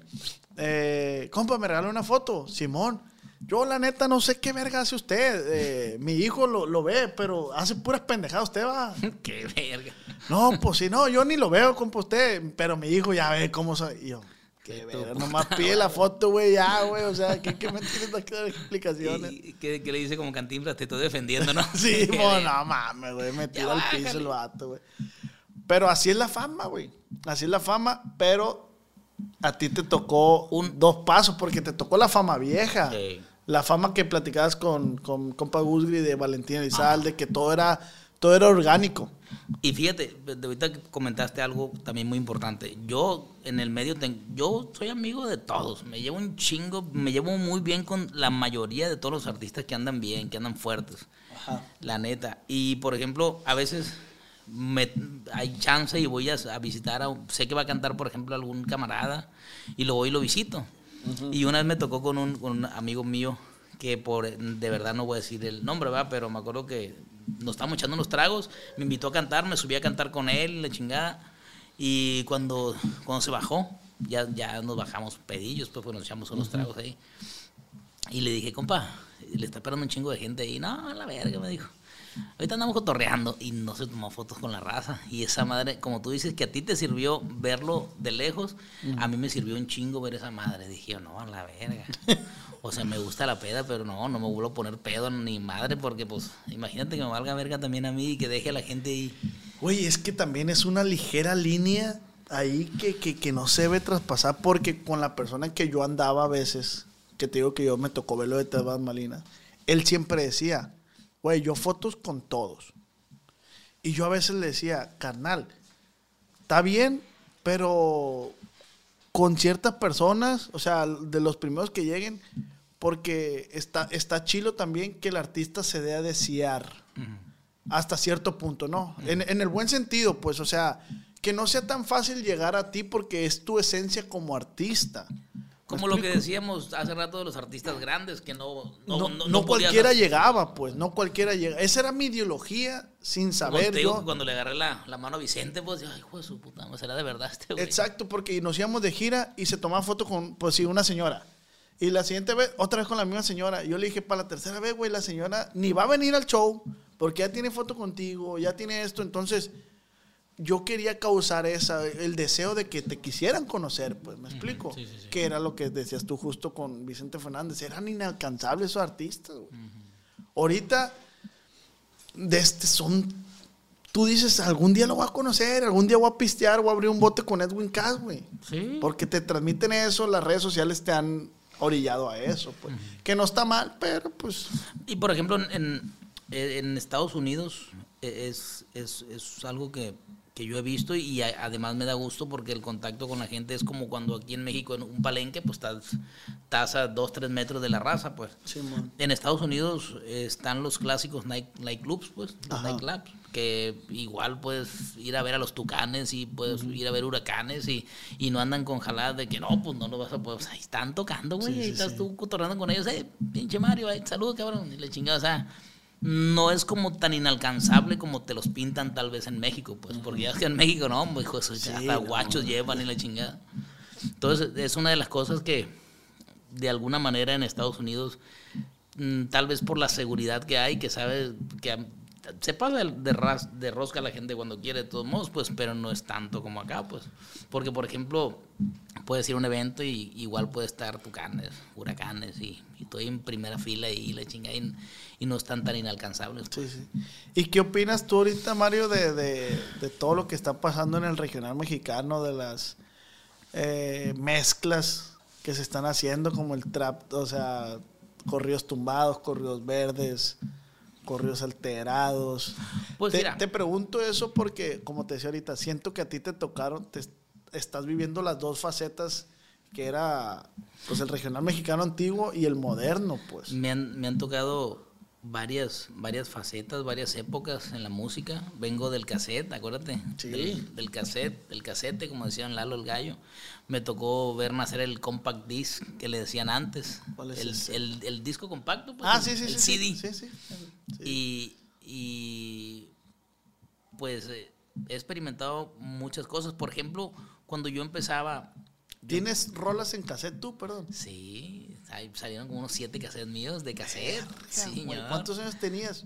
eh, compa, me regaló una foto, Simón. Yo, la neta, no sé qué verga hace usted. Eh, mi hijo lo, lo ve, pero hace puras pendejadas. Usted va. Qué verga. No, pues si no, yo ni lo veo, compa, usted. Pero mi hijo ya ve cómo soy. Y yo, qué verga. Nomás pide la foto, güey, ya, güey. O sea, ¿qué, qué me tienes que dar explicaciones? Y que le dice como cantimbras, te estoy defendiendo, ¿no? Sí, no mames, güey. Me tira al piso el vato, güey. Pero así es la fama, güey. Así es la fama, pero a ti te tocó Un- dos pasos porque te tocó la fama vieja. Sí. La fama que platicabas con, con compa Gusgri de Valentín Elizalde, que todo era, todo era orgánico. Y fíjate, de ahorita que comentaste algo también muy importante. Yo en el medio, ten- yo soy amigo de todos. Me llevo un chingo, me llevo muy bien con la mayoría de todos los artistas que andan bien, que andan fuertes. La neta. Y por ejemplo, a veces me, hay chance y voy a, a visitar, a, sé que va a cantar, por ejemplo, algún camarada y lo voy y lo visito. Y una vez me tocó con un, con un amigo mío que por de verdad no voy a decir el nombre, ¿verdad? pero me acuerdo que nos estábamos echando unos tragos, me invitó a cantar, me subí a cantar con él, la chingada. Y cuando, cuando se bajó, ya, ya nos bajamos pedillos, pues, pues nos echamos unos tragos ahí. Y le dije, compa, le está esperando un chingo de gente ahí. No, a la verga, me dijo. Ahorita andamos cotorreando y no se tomó fotos con la raza. Y esa madre, como tú dices, que a ti te sirvió verlo de lejos, a mí me sirvió un chingo ver esa madre. Dije, yo, no, a la verga. O sea, me gusta la peda, pero no, no me vuelvo a poner pedo ni madre, porque pues, imagínate que me valga verga también a mí y que deje a la gente ahí. Güey, es que también es una ligera línea ahí que, que, que no se debe traspasar porque con la persona que yo andaba a veces, que te digo que yo me tocó verlo de Tebas Malinas, él siempre decía, güey, yo fotos con todos. Y yo a veces le decía, carnal, está bien, pero con ciertas personas, o sea, de los primeros que lleguen, porque está, está chilo también que el artista se dé a desear hasta cierto punto, ¿no? En, en el buen sentido, pues, o sea, que no sea tan fácil llegar a ti porque es tu esencia como artista. ¿Me Como lo que decíamos hace rato de los artistas grandes, que no, No, no, no, no podías cualquiera hacer- llegaba, pues, no cualquiera llegaba. Esa era mi ideología sin saber te digo yo. cuando le agarré la, la mano a Vicente, pues, ay, hijo de su puta, será de verdad este güey. Exacto, porque nos íbamos de gira y se tomaba foto con, pues sí, una señora. Y la siguiente vez, otra vez con la misma señora. Yo le dije, para la tercera vez, güey, la señora ni va a venir al show porque ya tiene foto contigo, ya tiene esto. Entonces, yo quería causar esa, el deseo de que te quisieran conocer, pues, ¿me explico? sí, sí, sí. Que era lo que decías tú justo con Vicente Fernández. Eran inalcanzables esos artistas, güey. Ahorita, de este son tú dices, algún día lo voy a conocer, algún día voy a pistear, voy a abrir un bote con Edwin Cass, güey. Sí. Porque te transmiten eso, las redes sociales te han orillado a eso, pues. Que no está mal, pero pues. Y por ejemplo, en, en- Estados Unidos eh, es, es, es algo que, que yo he visto y a- además me da gusto porque el contacto con la gente es como cuando aquí en México en un palenque pues estás, estás a dos, tres metros de la raza, pues. En Estados Unidos eh, están los clásicos night, nightclubs, pues, los Ajá. nightclubs, que igual puedes ir a ver a los tucanes y puedes ir a ver huracanes y, y no andan con jaladas de que no, pues no lo vas a poder. O sea, ahí están tocando, güey, Sí, y estás tú cotorreando con ellos, eh, pinche Mario, eh, saludos, cabrón, y le chingada, o sea. No es como tan inalcanzable como te los pintan tal vez en México, pues, porque ya es que en México no, hijo su- Sí, hasta no, guachos llevan y la chingada. Entonces, es una de las cosas que, de alguna manera, en Estados Unidos, mm, tal vez por la seguridad que hay, que sabe que se pasa de, ras- de rosca la gente cuando quiere, de todos modos, pues, pero no es tanto como acá, pues. Porque, por ejemplo, puedes ir a un evento y igual puede estar tucanes, huracanes, y, estoy en primera fila y la chingada, y, y no están tan inalcanzables. pues. Sí, sí. ¿Y qué opinas tú ahorita, Mario, de, de- de todo lo que está pasando en el regional mexicano, de las eh, mezclas que se están haciendo, como el trap, o sea, corridos tumbados, corridos verdes, corridos alterados? Pues te, mira. te pregunto eso porque, como te decía ahorita, siento que a ti te tocaron, te estás viviendo las dos facetas que era pues el regional mexicano antiguo y el moderno, pues. Me han, me han tocado varias, varias facetas, varias épocas en la música. Vengo del cassette, acuérdate. Sí. Del, del cassette, del casete, como decían Lalo el Gallo. Me tocó ver nacer el compact disc que le decían antes. ¿Cuál es el, ese? el- el disco compacto, pues, Ah, sí, sí, el sí. CD. Sí, sí. sí. Y, y, pues eh, he experimentado muchas cosas. Por ejemplo, cuando yo empezaba, ¿Tienes rolas en cassette tú, perdón? sí, ahí salieron como unos siete cassettes míos de cassette. Sí, señor. ¿Cuántos años tenías?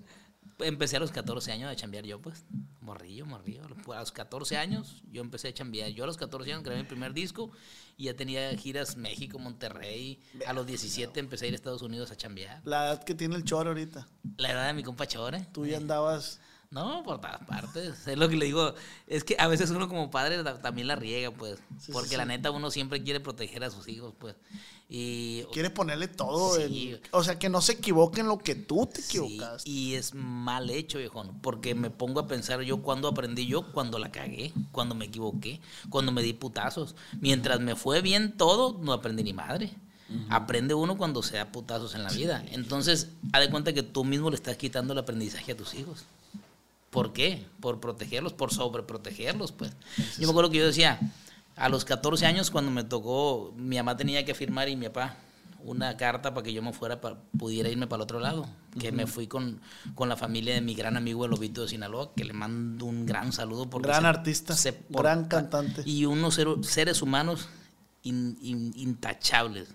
Empecé a los 14 años a chambear yo, pues. Morrillo, morrillo. A los 14 años yo empecé a chambear. Yo a los 14 años grabé mi primer disco y ya tenía giras México, Monterrey. A los 17 empecé a ir a Estados Unidos a chambear. La edad que tiene el choro ahorita. La edad de mi compa Chore. Tú ya andabas. No, por todas partes. Es lo que le digo. Es que a veces uno como padre ta- también la riega, pues. Sí, porque sí, la sí. neta uno siempre quiere proteger a sus hijos, pues. Y Quieres ponerle todo. En- o sea, que no se equivoquen lo que tú te equivocaste. y es mal hecho, viejón, porque me pongo a pensar yo cuando aprendí yo, cuando la cagué, cuando me equivoqué, cuando me di putazos. Mientras me fue bien todo, no aprendí ni madre. Aprende uno cuando se da putazos en la vida. Entonces, haz de cuenta que tú mismo le estás quitando el aprendizaje a tus hijos. ¿Por qué? Por protegerlos, por sobreprotegerlos, pues. Yo me acuerdo que yo decía, a los 14 años cuando me tocó, mi mamá tenía que firmar y mi papá una carta para que yo me fuera, para, pudiera irme para el otro lado. Que me fui con, con la familia de mi gran amigo el Lobito de Sinaloa, que le mando un gran saludo. Porque Gran se- artista, se gran cantante. Y unos seres humanos in- in- intachables.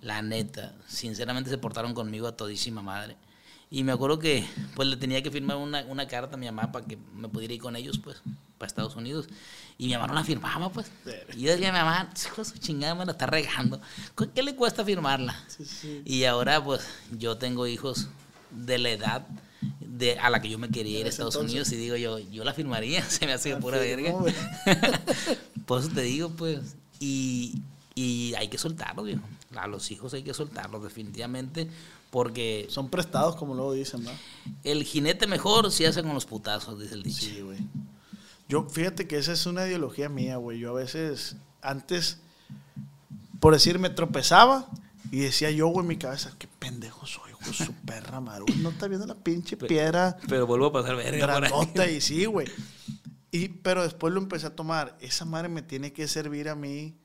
La neta, sinceramente se portaron conmigo a todísima madre. Y me acuerdo que pues le tenía que firmar una, una carta a mi mamá para que me pudiera ir con ellos, pues, para Estados Unidos. Y mi mamá no la firmaba, pues. Y yo decía, mi mamá, hijo su chingada, me la está regando. ¿Con ¿Qué le cuesta firmarla? Sí, sí. Y ahora, pues, yo tengo hijos de la edad de, a la que yo me quería ir a Estados entonces. Unidos y digo yo, yo la firmaría, se me hace La pura firmó, verga. Por eso te digo, pues, y, y hay que soltarlos, viejo. A los hijos hay que soltarlos, definitivamente, porque Son prestados, como luego dicen, ¿no? el jinete mejor se hace con los putazos, dice el dicho. Sí, güey. Yo, fíjate que esa es una ideología mía, güey. Yo a veces, antes, por decir, me tropezaba y decía yo, güey, en mi cabeza, qué pendejo soy, güey, su perra güey, No está viendo la pinche piedra Pero vuelvo a pasar verga por ahí. grandota y sí, güey. Y, pero después lo empecé a tomar. Esa madre me tiene que servir a mí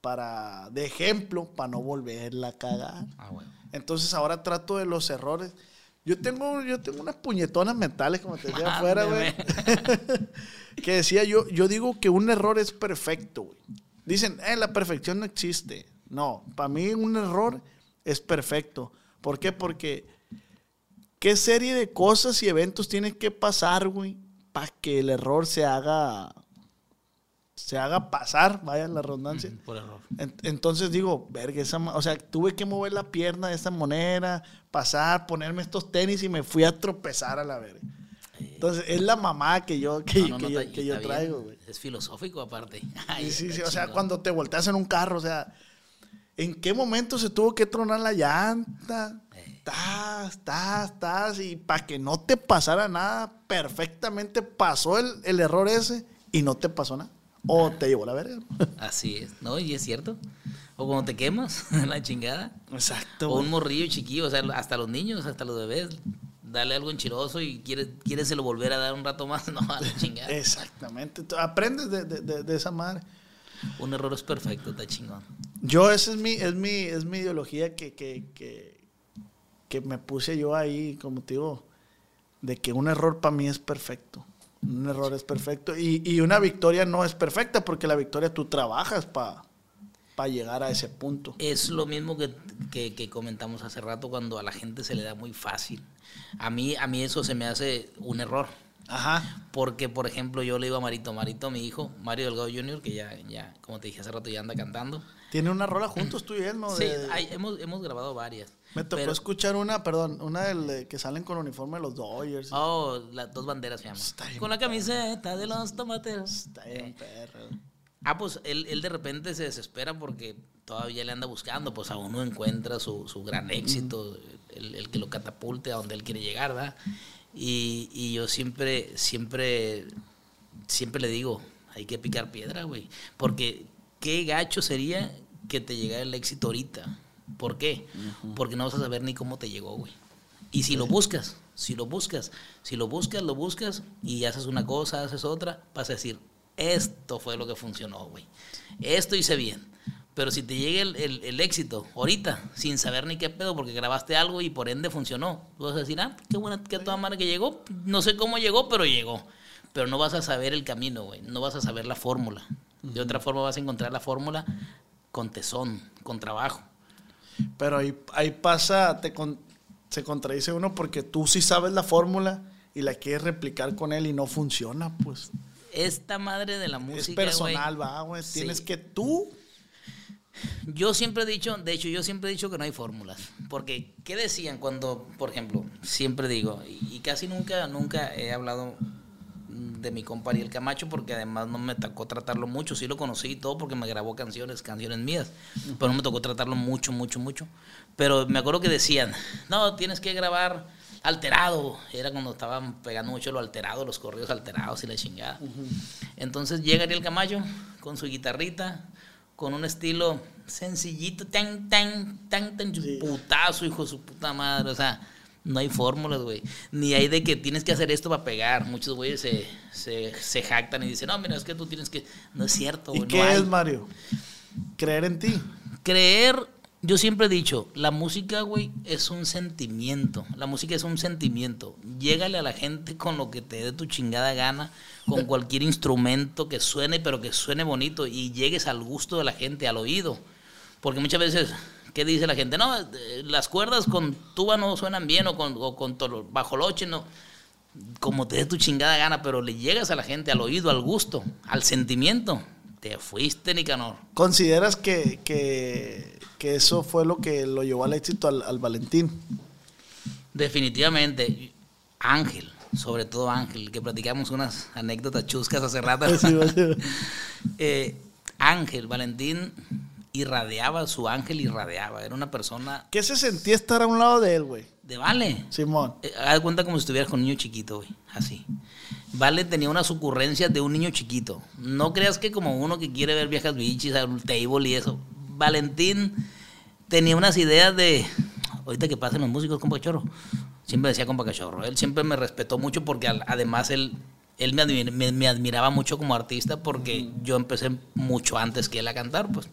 para, de ejemplo para no volverla a cagar. Ah, bueno. Entonces ahora trato de los errores. Yo tengo, yo tengo unas puñetonas mentales, como te decía afuera, güey. que decía yo, yo digo que un error es perfecto, güey. Dicen, eh, la perfección no existe. No, para mí un error es perfecto. ¿Por qué? Porque qué serie de cosas y eventos tienen que pasar, güey, para que el error se haga, se haga pasar, vaya la redundancia. Por error. En- Entonces digo, verga, esa o sea, tuve que mover la pierna de esta manera, pasar, ponerme estos tenis y me fui a tropezar a la verga. Entonces, es la mamá que yo, que, No, no, que no, yo, que traigo, güey. Es filosófico aparte. Ay, Sí, sí, sí, o sea, cuando te volteas en un carro, o sea, ¿en qué momento se tuvo que tronar la llanta? Eh. Tas, tas, tas, y para que no te pasara nada, perfectamente pasó el, el error ese y no te pasó nada. O te llevó la verga. Así es, ¿no? Y es cierto. O cuando te quemas, la chingada. Exacto. O un morrillo chiquillo, o sea, hasta los niños, hasta los bebés. Dale algo enchiroso y quieres, quieres se lo volver a dar un rato más, no, a la chingada. Exactamente. Tú Aprendes de, de- de- de esa madre. Un error es perfecto, está chingón. Yo, esa es mi, es mi, es mi ideología que, que, que, que me puse yo ahí, como te digo, de que un error para mí es perfecto. Un error es perfecto. Y, y una victoria no es perfecta, porque la victoria tú trabajas para llegar a ese punto. Es lo mismo que, que- que comentamos hace rato cuando a la gente se le da muy fácil. A mí, a mí eso se me hace un error. Ajá. Porque, por ejemplo, yo le digo a Marito, Marito, mi hijo, Mario Delgado Jr., que ya, ya, como te dije hace rato, ya anda cantando. Tiene una rola juntos tú y él, ¿no? Sí, De- hay- hemos, hemos grabado varias. me tocó Pero- escuchar una, perdón, una del de que salen con uniforme de los Dodgers. Oh, las dos banderas se llama. Está Con la camiseta de los tomateros. Está bien, perro. Ah, pues él, él de repente se desespera porque todavía le anda buscando, pues aún no encuentra su, su gran éxito, el, el que lo catapulte a donde él quiere llegar, ¿verdad? Y, y yo siempre, siempre, siempre le digo, hay que picar piedra, güey, porque qué gacho sería que te llegara el éxito ahorita. ¿Por qué? Porque no vas a saber ni cómo te llegó, güey. Y si lo buscas, si lo buscas, si lo buscas, lo buscas y haces una cosa, haces otra, vas a decir, esto fue lo que funcionó, güey. Esto hice bien. Pero si te llega el, el- el éxito ahorita, sin saber ni qué pedo, porque grabaste algo y por ende funcionó, tú vas a decir, ah, qué buena, qué toda madre que llegó. No sé cómo llegó, pero llegó. Pero no vas a saber el camino, güey. No vas a saber la fórmula. De otra forma vas a encontrar la fórmula con tesón, con trabajo. Pero ahí, ahí pasa, te con- se contradice uno porque tú sí sabes la fórmula y la quieres replicar con él y no funciona, pues. Esta madre de la es música, personal, güey, va, güey. Sí. Tienes que tú. Yo siempre he dicho, de hecho, yo siempre he dicho que no hay fórmulas. Porque, ¿qué decían cuando, por ejemplo, siempre digo, y, y casi nunca, nunca he hablado de mi compa Ariel Camacho, porque además no me tocó tratarlo mucho. Sí lo conocí y todo porque me grabó canciones, canciones mías. Pero no me tocó tratarlo mucho, mucho, mucho. Pero me acuerdo que decían, no, tienes que grabar alterado. Era cuando estaban pegando mucho lo alterado, los corridos alterados y la chingada. Entonces llega Ariel Camacho con su guitarrita, con un estilo sencillito, tan, tan, tan, tan, putazo, hijo de su puta madre. O sea, no hay fórmulas, güey. Ni hay de que tienes que hacer esto para pegar. Muchos güeyes se, se, se jactan y dicen, no, mira, es que tú tienes que. No es cierto, ¿Y güey. qué no hay. es, Mario? Creer en ti. Creer, yo siempre he dicho, la música, güey, es un sentimiento. La música es un sentimiento. Llégale a la gente con lo que te dé tu chingada gana, con cualquier instrumento que suene, pero que suene bonito y llegues al gusto de la gente, al oído. Porque muchas veces, ¿qué dice la gente? No, eh, las cuerdas con tuba no suenan bien o con, o con tolo- bajoloche no. Como te dé tu chingada gana, pero le llegas a la gente, al oído, al gusto, al sentimiento. Te fuiste, Nicanor. ¿Consideras que, que, que eso fue lo que lo llevó al éxito al, al Valentín? Definitivamente, Ángel, sobre todo Ángel, que platicamos unas anécdotas chuscas hace rato. Sí, sí, sí. Eh, Ángel, Valentín irradiaba, su ángel irradiaba, era una persona ¿Qué se sentía estar a un lado de él, güey? de vale. Simón. Eh, haz cuenta como si estuvieras con un niño chiquito, güey, así. Vale tenía unas ocurrencias de un niño chiquito. No creas que como uno que quiere ver viejas bichis, al table y eso. Valentín tenía unas ideas de, ahorita que pasen los músicos, compa cachorro. Siempre decía compa cachorro. Él siempre me respetó mucho porque además él, él me, admir- me- me admiraba mucho como artista porque yo empecé mucho antes que él a cantar, pues.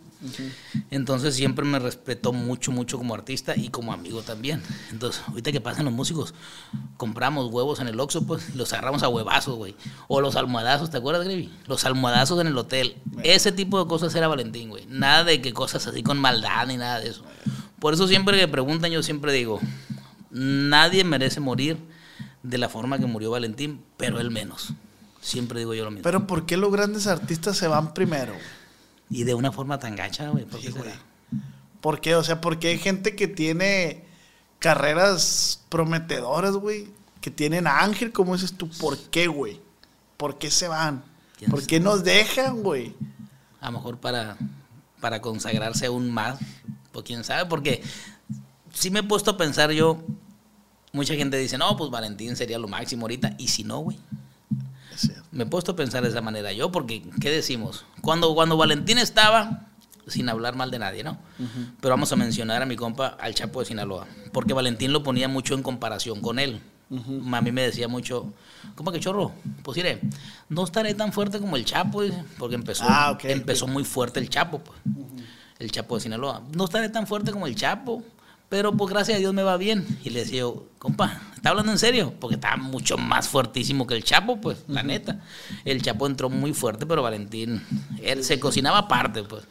Entonces siempre me respetó mucho, mucho como artista y como amigo también. Entonces, ahorita que pasan los músicos, compramos huevos en el Oxxo, pues los agarramos a huevazos, güey. O los almohadazos, ¿te acuerdas, Grevi? Los almohadazos en el hotel. Ese tipo de cosas era Valentín, güey. Nada de que cosas así con maldad ni nada de eso. Por eso siempre que preguntan, yo siempre digo, nadie merece morir de la forma que murió Valentín, pero él menos. Siempre digo yo lo mismo. Pero ¿por qué los grandes artistas se van primero? Y de una forma tan gacha, güey. ¿por qué Sí, será? güey. ¿Por qué? O sea, porque hay gente que tiene carreras prometedoras, güey. Que tienen a Ángel, como dices tú. ¿Por qué, güey? ¿Por qué se van? ¿Quién ¿Por qué nos dejan, güey? a lo mejor para, para consagrarse aún más, pues quién sabe, porque si me he puesto a pensar yo, mucha gente dice, no, pues Valentín sería lo máximo ahorita, y si no, güey, Me he puesto a pensar de esa manera yo, porque, ¿qué decimos? Cuando, cuando Valentín estaba, sin hablar mal de nadie, ¿no? Pero vamos a mencionar a mi compa, al Chapo de Sinaloa, porque Valentín lo ponía mucho en comparación con él. A mí me decía mucho, compa que chorro, pues mire, no estaré tan fuerte como el Chapo, porque empezó, Ah, empezó muy fuerte el Chapo, pues. El Chapo de Sinaloa. No estaré tan fuerte como el Chapo, pero pues gracias a Dios me va bien. Y le decía yo, compa, ¿está hablando en serio? Porque estaba mucho más fuertísimo que el Chapo, pues, la neta. El Chapo entró muy fuerte, pero Valentín, él se cocinaba aparte, pues.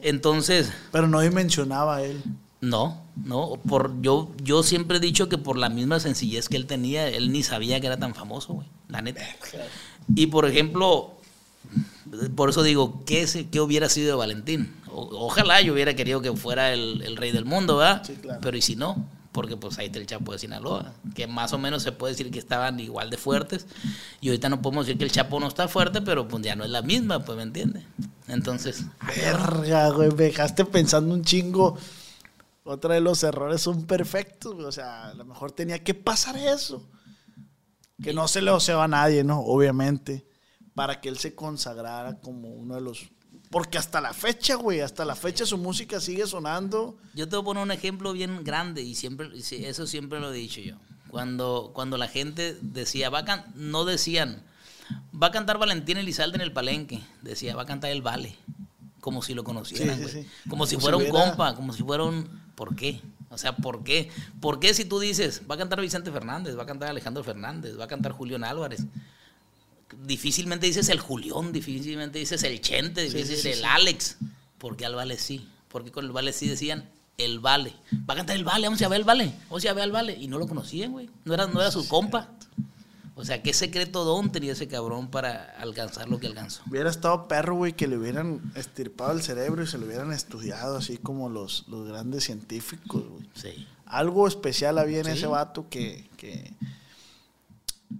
Entonces, Pero no dimensionaba él. no, no, por yo yo siempre he dicho que por la misma sencillez que él tenía, él ni sabía que era tan famoso, güey, la neta. Y por ejemplo, por eso digo, ¿qué, qué hubiera sido de Valentín? O- ojalá yo hubiera querido que fuera el, el rey del mundo, ¿verdad? Sí, claro. Pero ¿y si no? Porque pues ahí está el Chapo de Sinaloa, que más o menos se puede decir que estaban igual de fuertes. Y ahorita no podemos decir que el Chapo no está fuerte, pero pues ya no es la misma, pues me entiende. Entonces, Verga, güey. Me dejaste pensando un chingo. Otra de los errores son perfectos, güey. O sea, a lo mejor tenía que pasar eso. Que no se le oseba a nadie, ¿no? Obviamente. Para que él se consagrara como uno de los Porque hasta la fecha, güey, hasta la fecha su música sigue sonando. Yo te voy a poner un ejemplo bien grande y siempre, eso siempre lo he dicho yo. Cuando, cuando la gente decía, va a can- no decían, va a cantar Valentín Elizalde en el palenque, decía, va a cantar el Vale, como si lo conocieran, Sí, sí, güey. sí. Como si fuera un compa, como si fuera un, ¿por qué? O sea, ¿por qué? ¿Por qué si tú dices, va a cantar Vicente Fernández, va a cantar Alejandro Fernández, va a cantar Julián Álvarez? Difícilmente dices el Julián, difícilmente dices el Chente, difícilmente sí, sí, el sí. Alex. Porque al Vale sí. Porque con el Vale sí decían el Vale. Va a cantar el Vale, vamos a ver el Vale. Vamos a ver el Vale. Y no lo conocían, güey. No era, no era su compa. O sea, ¿qué secreto don tenía ese cabrón para alcanzar lo que alcanzó? Hubiera estado perro, güey, que le hubieran estirpado el cerebro y se lo hubieran estudiado así como los, los grandes científicos, güey. Sí. Algo especial había en ese vato que, que,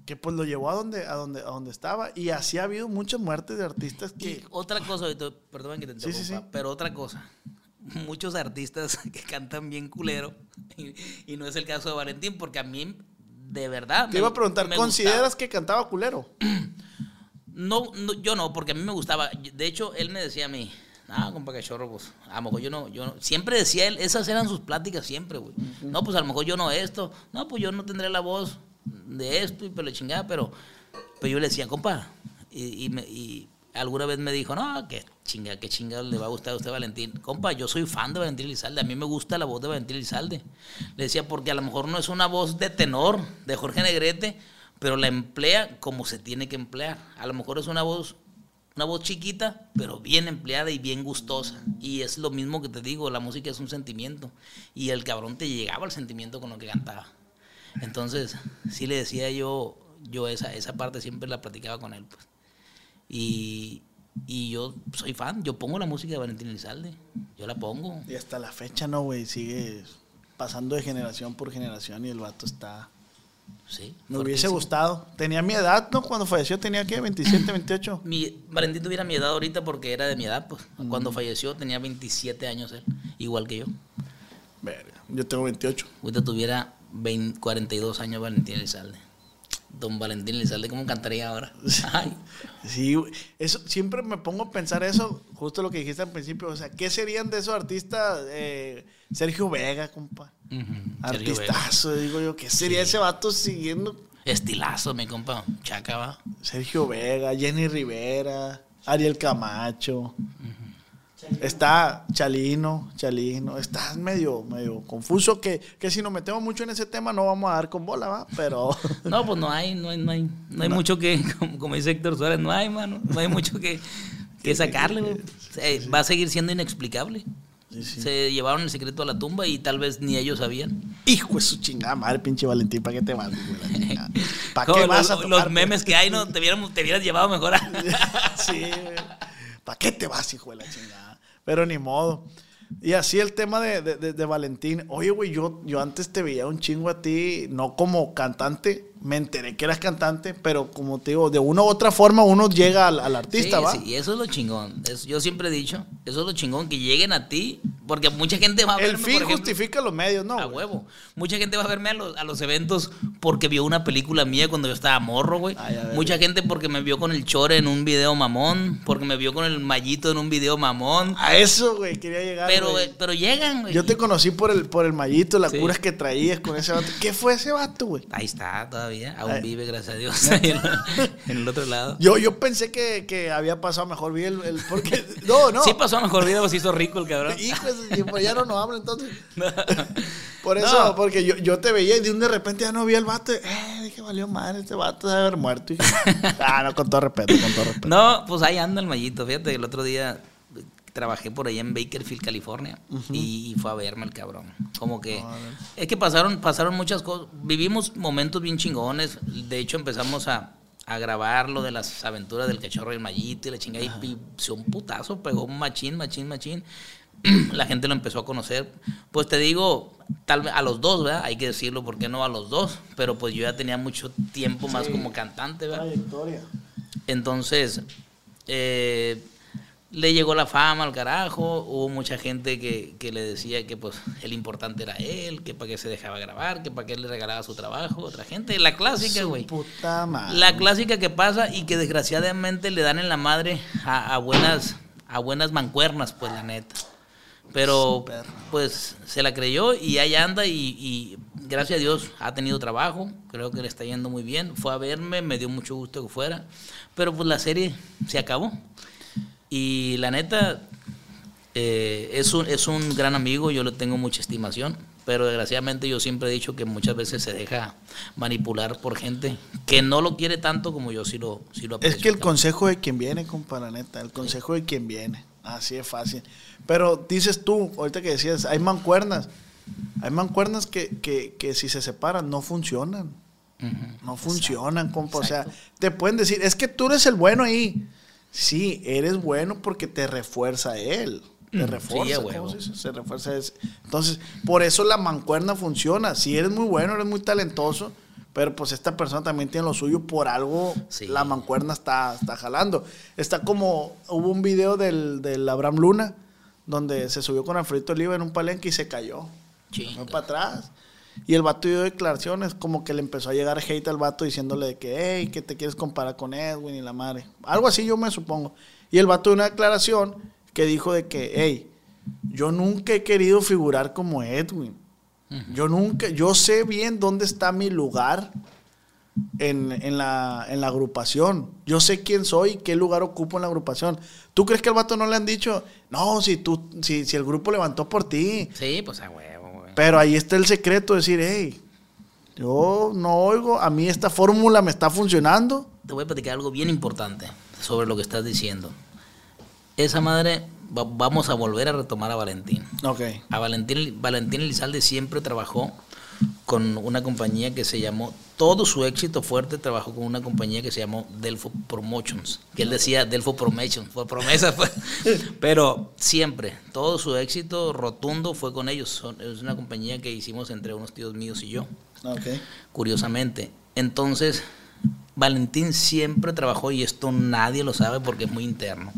que pues lo llevó a donde, a donde, a donde estaba. Y así ha habido muchas muertes de artistas Y que... otra cosa, perdón que te Sí, sí, interrumpa, sí. pero otra cosa. Muchos artistas que cantan bien culero, y, y no es el caso de Valentín, porque a mí, de verdad. Te me- iba a preguntar, ¿consideras gustaba. que cantaba culero? No, no, yo no, porque a mí me gustaba. De hecho, él me decía a mí, ah, compa cachorro, pues, a lo mejor yo no, yo no. Siempre decía él, esas eran sus pláticas siempre, güey. No, pues a lo mejor yo no esto, no, pues yo no tendré la voz de esto y pero chingada, pero, pero yo le decía, compa, y, y, me- y alguna vez me dijo, no, que chinga, qué chingado le va a gustar a usted Valentín. Compa, yo soy fan de Valentín Elizalde, a mí me gusta la voz de Valentín Elizalde. Le decía, porque a lo mejor no es una voz de tenor de Jorge Negrete, pero la emplea como se tiene que emplear. A lo mejor es una voz una voz chiquita, pero bien empleada y bien gustosa. Y es lo mismo que te digo, la música es un sentimiento. Y el cabrón te llegaba al sentimiento con lo que cantaba. Entonces, sí le decía yo, yo esa, esa parte siempre la platicaba con él. Pues. Y, y yo soy fan, yo pongo la música de Valentín Elizalde, yo la pongo. Y hasta la fecha, ¿no, güey? Sigue pasando de generación por generación y el vato está... Sí, Me hubiese gustado. Tenía mi edad, ¿no? Cuando falleció tenía, ¿qué? 27, 28. Mi, Valentín tuviera mi edad ahorita porque era de mi edad, pues. Cuando falleció tenía 27 años él, igual que yo. Verga, yo tengo 28. Ahorita tuviera 20 42 años Valentín Elizalde. Don Valentín Elizalde, ¿cómo cantaría ahora? Ay, Sí, eso siempre me pongo a pensar eso, justo lo que dijiste al principio, o sea, ¿qué serían de esos artistas? Eh, Sergio Vega, compa. Artistazo, digo yo, ¿qué sería ese vato siguiendo? Estilazo, mi compa. Chaca, va. Sergio Vega, Jenny Rivera, Ariel Camacho. Está Chalino, Chalino. Está medio, medio confuso que, que si nos metemos mucho en ese tema no vamos a dar con bola, ¿va? Pero No, pues no hay, no hay, no hay, no hay mucho que, como, como dice Héctor Suárez, no hay, mano. No hay mucho que, que sacarle, güey. Eh, Va a seguir siendo inexplicable. Se llevaron el secreto a la tumba y tal vez ni ellos sabían. hijo de su chingada madre, pinche Valentín, ¿para qué te vas? ¿Para Como qué vas los, a los tocar? memes que hay, ¿no? Te hubieran, te hubieras llevado mejor a... sí, ¿para qué te vas, hijo de la chingada? Pero ni modo. Y así el tema de, de- de- Valentín. Oye, güey, yo, yo antes te veía un chingo a ti, no como cantante, me enteré que eras cantante, pero como te digo, de una u otra forma uno llega al, al artista, Sí, ¿va? sí, y eso es lo chingón. Es- yo siempre he dicho, eso es lo chingón, que lleguen a ti, porque mucha gente va a El verme, fin por ejemplo, justifica los medios, ¿no? A güey? huevo. Mucha gente va a verme a los, a los eventos porque vio una película mía cuando yo estaba morro, güey. Ay, a ver. Mucha gente porque me vio con el chore en un video mamón, porque me vio con el mallito en un video mamón. A eso, güey, quería llegar. Pero, güey. pero llegan, güey. Yo te conocí por el, por el mallito, las Sí. curas que traías con ese vato. ¿Qué fue ese vato, güey? Ahí está todavía, aún vive, gracias a Dios, en, en el otro lado. Yo, yo pensé que, que había pasado mejor vida el, el- porque no, no. Sí pasó mejor vida, pues hizo rico el cabrón. Hijos, y pues ya no nos habla entonces. Por eso, No. porque yo, yo te veía y de un de repente ya no vi al vato. Eh, dije, valió madre, este vato debe haber muerto. Ah, no, con todo respeto, con todo respeto. No, pues ahí anda el mallito. Fíjate, el otro día trabajé por allá en Bakerfield, California, y, y fue a verme el cabrón. Como que es que pasaron, pasaron muchas cosas. Vivimos momentos bien chingones. De hecho, empezamos a, a grabar lo de las aventuras del cachorro y el mallito y la chingada. Y, y se un putazo, pegó un machín, machín, machín. la gente lo empezó a conocer. Pues te digo, tal vez a los dos, ¿verdad? Hay que decirlo, ¿por qué no a los dos? Pero pues yo ya tenía mucho tiempo más como cantante, ¿verdad? Trayectoria. Entonces, eh, le llegó la fama al carajo, hubo mucha gente que, que le decía que pues el importante era él, que para qué se dejaba grabar, que para qué le regalaba su trabajo, otra gente, la clásica, güey. puta madre. La clásica que pasa y que desgraciadamente le dan en la madre a, a buenas a buenas mancuernas, pues la neta. Pero pues se la creyó y ahí anda y, y gracias a Dios ha tenido trabajo, creo que le está yendo muy bien. Fue a verme, me dio mucho gusto que fuera, pero pues la serie se acabó. Y la neta, eh, es, un, es un gran amigo, yo le tengo mucha estimación, pero desgraciadamente yo siempre he dicho que muchas veces se deja manipular por gente que no lo quiere tanto como yo sí lo, sí lo Es aprecio. que el consejo de quien viene, compa, la neta, el consejo de quien viene. Así es fácil. Pero dices tú, ahorita que decías, hay mancuernas. Hay mancuernas que, que, que si se separan no funcionan. No funcionan, compa. O sea, te pueden decir, es que tú eres el bueno ahí. Sí, eres bueno porque te refuerza él. Te refuerza. a ¿cómo huevo. se? Se refuerza ese. Entonces, por eso la mancuerna funciona. Si eres muy bueno, eres muy talentoso, pero pues esta persona también tiene lo suyo, por algo Sí. la mancuerna está, está jalando. Está como, hubo un video del, del Abraham Luna, donde se subió con Alfredo Oliva en un palenque y se cayó. Fue para atrás. Y el vato dio declaraciones, como que le empezó a llegar hate al vato diciéndole de que, hey, que te quieres comparar con Edwin y la madre. Algo así yo me supongo. Y el vato dio una declaración que dijo de que, hey, yo nunca he querido figurar como Edwin. Yo nunca, yo sé bien dónde está mi lugar en, en la, en la agrupación. Yo sé quién soy y qué lugar ocupo en la agrupación. ¿Tú crees que al vato no le han dicho, no, si tú, si, si el grupo levantó por ti? Sí, pues a huevo. Pero ahí está el secreto, decir, hey, yo no oigo, a mí esta fórmula me está funcionando. Te voy a platicar algo bien importante sobre lo que estás diciendo. Esa madre, va- vamos a volver a retomar a Valentín. Ok. A Valentín, Valentín Elizalde siempre trabajó con una compañía que se llamó, todo su éxito fuerte trabajó con una compañía que se llamó Delfo Promotions, que él decía Delfo Promotions, fue promesa, pues. pero siempre, todo su éxito rotundo fue con ellos. Es una compañía que hicimos entre unos tíos míos y yo Ok. curiosamente. Entonces, Valentín siempre trabajó, y esto nadie lo sabe porque es muy interno.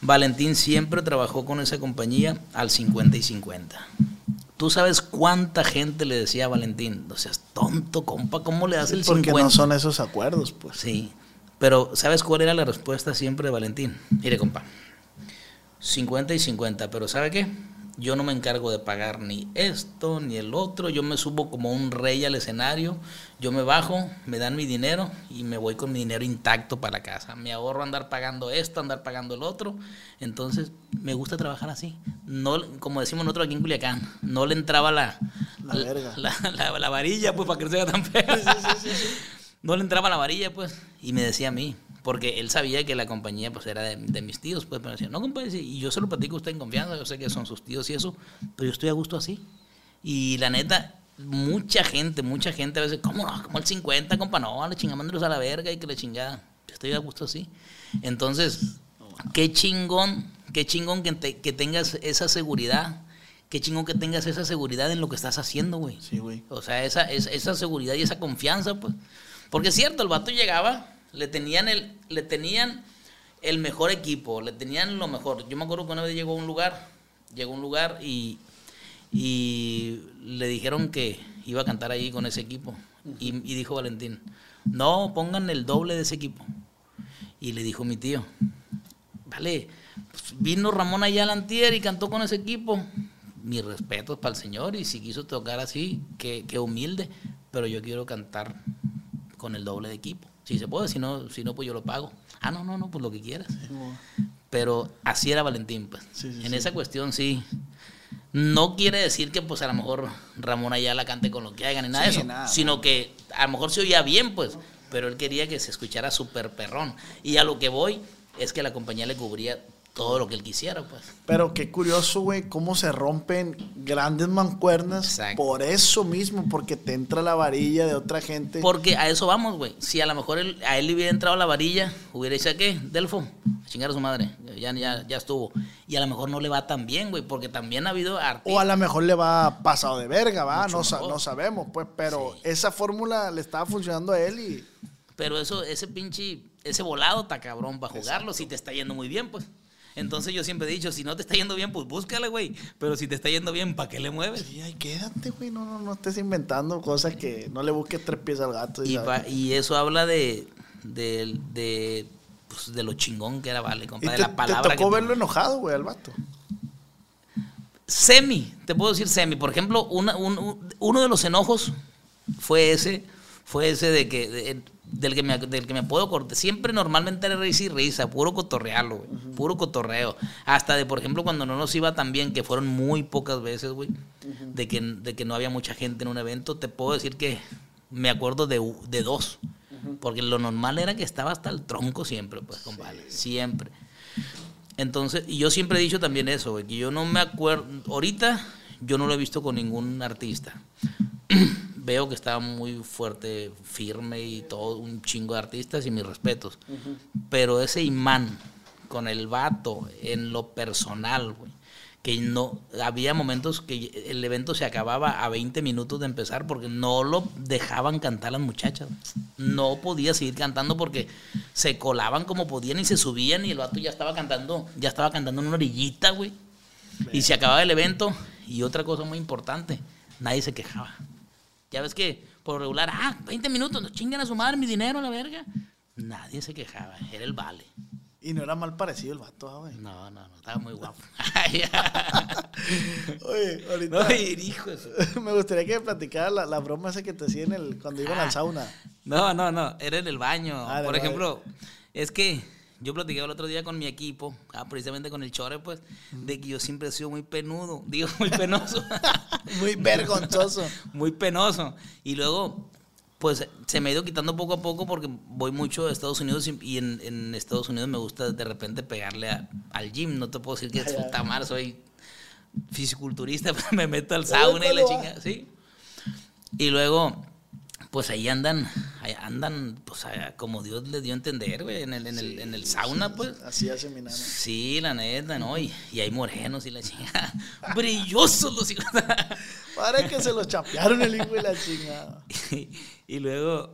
Valentín siempre trabajó con esa compañía al 50 y 50. ¿Tú sabes cuánta gente le decía a Valentín? O sea, tonto, compa, ¿cómo le das el Porque 50? no son esos acuerdos, pues. Sí, pero ¿sabes cuál era la respuesta siempre de Valentín? Mire, compa, 50 y 50, pero ¿sabe qué? Yo no me encargo de pagar ni esto ni el otro, yo me subo como un rey al escenario, yo me bajo, me dan mi dinero y me voy con mi dinero intacto para la casa. Me ahorro andar pagando esto, andar pagando el otro. Entonces, me gusta trabajar así. No, como decimos nosotros aquí en Culiacán, no le entraba la, La verga. la, la- la varilla, pues, para que no sea tan feo. No le entraba la varilla, pues, y me decía a mí, porque él sabía que la compañía, pues, era de, de mis tíos, pues, pero decía, no, compadre, y yo se lo platico a usted en confianza, yo sé que son sus tíos y eso, pero yo estoy a gusto así. Y la neta, mucha gente, mucha gente a veces, ¿cómo no? Como el 50, compa, no, le chingamándolos a la verga y que le chingada. Yo estoy a gusto así. Entonces, qué chingón, qué chingón que, te- que tengas esa seguridad, qué chingón que tengas esa seguridad en lo que estás haciendo, güey. Sí, güey. O sea, esa, esa, esa seguridad y esa confianza, pues. Porque es cierto, el vato llegaba, le tenían el, le tenían el mejor equipo, le tenían lo mejor. Yo me acuerdo que una vez llegó a un lugar, llegó a un lugar y, y le dijeron que iba a cantar ahí con ese equipo. Y, dijo Valentín, no, pongan el doble de ese equipo. Y le dijo mi tío, vale, pues vino Ramón allá al antier y cantó con ese equipo. Mis respetos para el señor y si quiso tocar así, que, que humilde, pero yo quiero cantar con el doble de equipo. Si se puede, si no, si no, pues yo lo pago. Ah, no, no, no, pues lo que quieras. Pero así era Valentín, pues. Sí, sí, en sí. esa cuestión sí. No quiere decir que pues a lo mejor Ramón Ayala cante con lo que hagan ni nada de eso, nada. sino que a lo mejor se oía bien, pues, pero él quería que se escuchara súper perrón. Y a lo que voy es que la compañía le cubría todo lo que él quisiera, pues. Pero qué curioso, güey, cómo se rompen grandes mancuernas Exacto. por eso mismo, porque te entra la varilla de otra gente. Porque a eso vamos, güey. Si a lo mejor él- a él le hubiera entrado la varilla, hubiera dicho, ¿qué? Delfo, a chingar a su madre. Ya, ya, ya estuvo. Y a lo mejor no le va tan bien, güey, porque también ha habido artistas. O a lo mejor le va pasado de verga, va, no, sa- no sabemos, pues, pero Sí. esa fórmula le estaba funcionando a él y Pero eso, ese pinche, ese volado está cabrón para jugarlo si te está yendo muy bien, pues. Entonces yo siempre he dicho, si no te está yendo bien, pues búscale, güey. Pero si te está yendo bien, ¿para qué le mueves? Sí, ay, quédate, güey, no, no, no estés inventando cosas que no le busques tres pies al gato. Y, ¿sabes? pa- y eso habla de, de, de pues, de lo chingón que era Vale, ¿Y compa, de te, la te palabra tocó que verlo enojado, güey, al vato? Semi, te puedo decir semi. Por ejemplo, una- un- un- uno de los enojos fue ese, fue ese de que, de- del, que me, del que me puedo cortar. Siempre normalmente era risa y risa, puro cotorrearlo, güey, puro cotorreo. Hasta de, por ejemplo, cuando no nos iba tan bien, que fueron muy pocas veces, güey, de, que, de que no había mucha gente en un evento, te puedo decir que me acuerdo de, de dos. Porque lo normal era que estaba hasta el tronco siempre, pues, compadre, siempre. Entonces, y yo siempre he dicho también eso, güey, que yo no me acuerdo, ahorita yo no lo he visto con ningún artista. Veo que está muy fuerte, firme y todo, un chingo de artistas y mis respetos. Pero ese imán con el vato en lo personal, güey, que no, había momentos que el evento se acababa a 20 minutos de empezar porque no lo dejaban cantar las muchachas. No podía seguir cantando porque se colaban como podían y se subían y el vato ya estaba cantando, ya estaba cantando en una orillita, güey. Y se acababa el evento y otra cosa muy importante, nadie se quejaba. Ya ves que por regular, ah, 20 minutos, no chingan a su madre mi dinero a la verga. Nadie se quejaba, era el vale. Y no era mal parecido el vato, ah, güey. No, no, no, estaba muy guapo. Oye, ahorita no, hijo de su- me gustaría que me platicara la, la broma esa que te hacía en el, cuando iban al sauna. No, no, no, era en el baño. Ah, Por ejemplo, es que yo platicaba el otro día con mi equipo, ah, precisamente con el Chore, pues, de que yo siempre he sido muy penudo, digo, muy penoso. Muy vergonzoso. muy penoso. Y luego, pues se me ha ido quitando poco a poco porque voy mucho a Estados Unidos y, y en, en Estados Unidos me gusta de repente pegarle a- al gym. No te puedo decir que es puta madre, soy fisiculturista, me meto al sauna y la chinga, ¿sí? Y luego, pues ahí andan, ahí andan, pues allá como Dios les dio a entender, güey, en el, en el, en el sauna, pues. Así hace mi nana. Sí, la neta, ¿no? Y, y hay morenos y la chingada. Brillosos los hijos. Parece que se los chapearon el hijo y la chingada. y luego,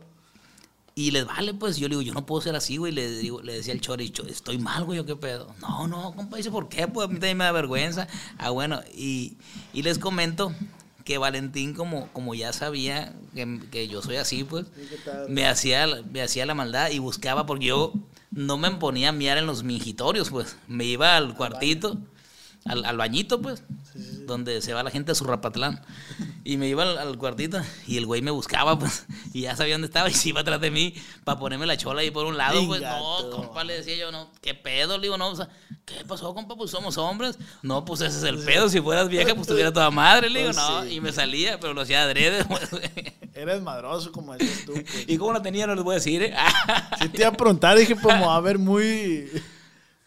y les vale, pues yo le digo, yo no puedo ser así, güey. Le, digo, le decía al Chori, "Cho- estoy mal, güey, ¿o qué pedo? No, no, compa, dice, ¿por qué? Pues a mí también me da vergüenza. Ah, bueno, y, y les comento que Valentín, como, como ya sabía que, que yo soy así, pues, me hacía, me hacía la maldad y buscaba, porque yo no me ponía a miar en los mingitorios, pues. Me iba al cuartito, al, al bañito, pues, donde se va la gente a su rapatlán. Y me iba al, al cuartito y el güey me buscaba, pues, y ya sabía dónde estaba y se iba atrás de mí para ponerme la chola ahí por un lado, pues, no, compa, le decía yo, no, ¿qué pedo? Le digo, no, o sea, ¿qué pasó, compa? Pues somos hombres. No, pues ese es el pedo, si fueras vieja, pues tuviera toda madre, le digo, Pues no, y me salía, pero lo hacía adrede, pues, güey. Eres madroso, como decías tú. Pues. ¿Y cómo la tenía? No les voy a decir, ¿eh? Sí te iba a preguntar, dije, pues va a ver muy...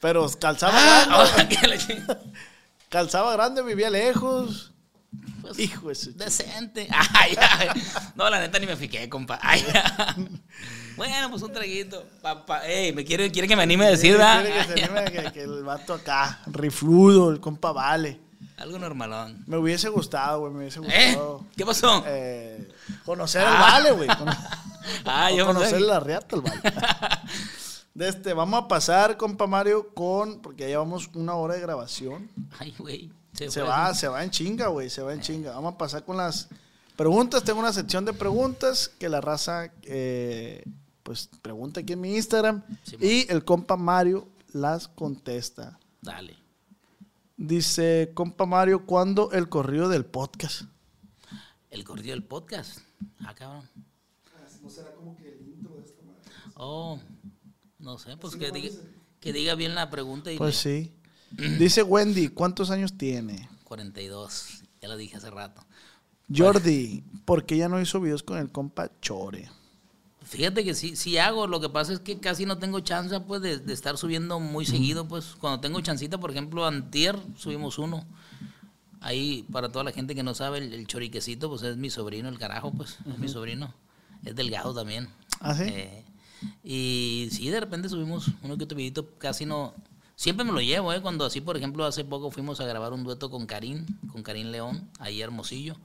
Pero calzaba Ah, grande. Calzaba grande, vivía lejos. Pues, Hijo. Decente. Ay, ay. No, la neta ni me fiqué, compa. Ay, bueno, pues un traguito. Papá, ey, me quiere, quiere que me anime a decir, ¿verdad? Quiere que se anime que, que el vato acá, rifludo, el compa vale. Algo normalón. Me hubiese gustado, güey, me hubiese ¿Eh? gustado. ¿Qué pasó? eh, conocer al Ah. vale, güey. Ah, o yo conocer no la riata al vale. De este, vamos a pasar, compa Mario, con. Porque ya llevamos una hora de grabación. Ay, güey. Se va, se va en chinga, güey, se va en chinga. Vamos a pasar con las preguntas. Tengo una sección de preguntas que la raza, eh, pues, pregunta aquí en mi Instagram. Sí, y el compa Mario las contesta. Dale. Dice, compa Mario, ¿cuándo el corrido del podcast? El corrido del podcast. Ah, cabrón. Oh, no sé, pues que diga, que diga bien la pregunta y Pues le- sí. Dice Wendy, ¿cuántos años tiene? 42. Ya lo dije hace rato. Jordi, ¿por qué ya no hizo videos con el compa Chore? Fíjate que sí, sí hago, lo que pasa es que casi no tengo chance pues de, de estar subiendo muy seguido, pues cuando tengo chancita, por ejemplo, antier subimos uno. Ahí, para toda la gente que no sabe, el, el choriquecito, pues es mi sobrino, el carajo, pues, es mi sobrino. Es delgado también. ¿Ah, sí? Eh, y sí, de repente subimos uno que otro videito, casi no... Siempre me lo llevo, ¿eh? Cuando así, por ejemplo, hace poco fuimos a grabar un dueto con Karim, con Karim León, ahí Hermosillo.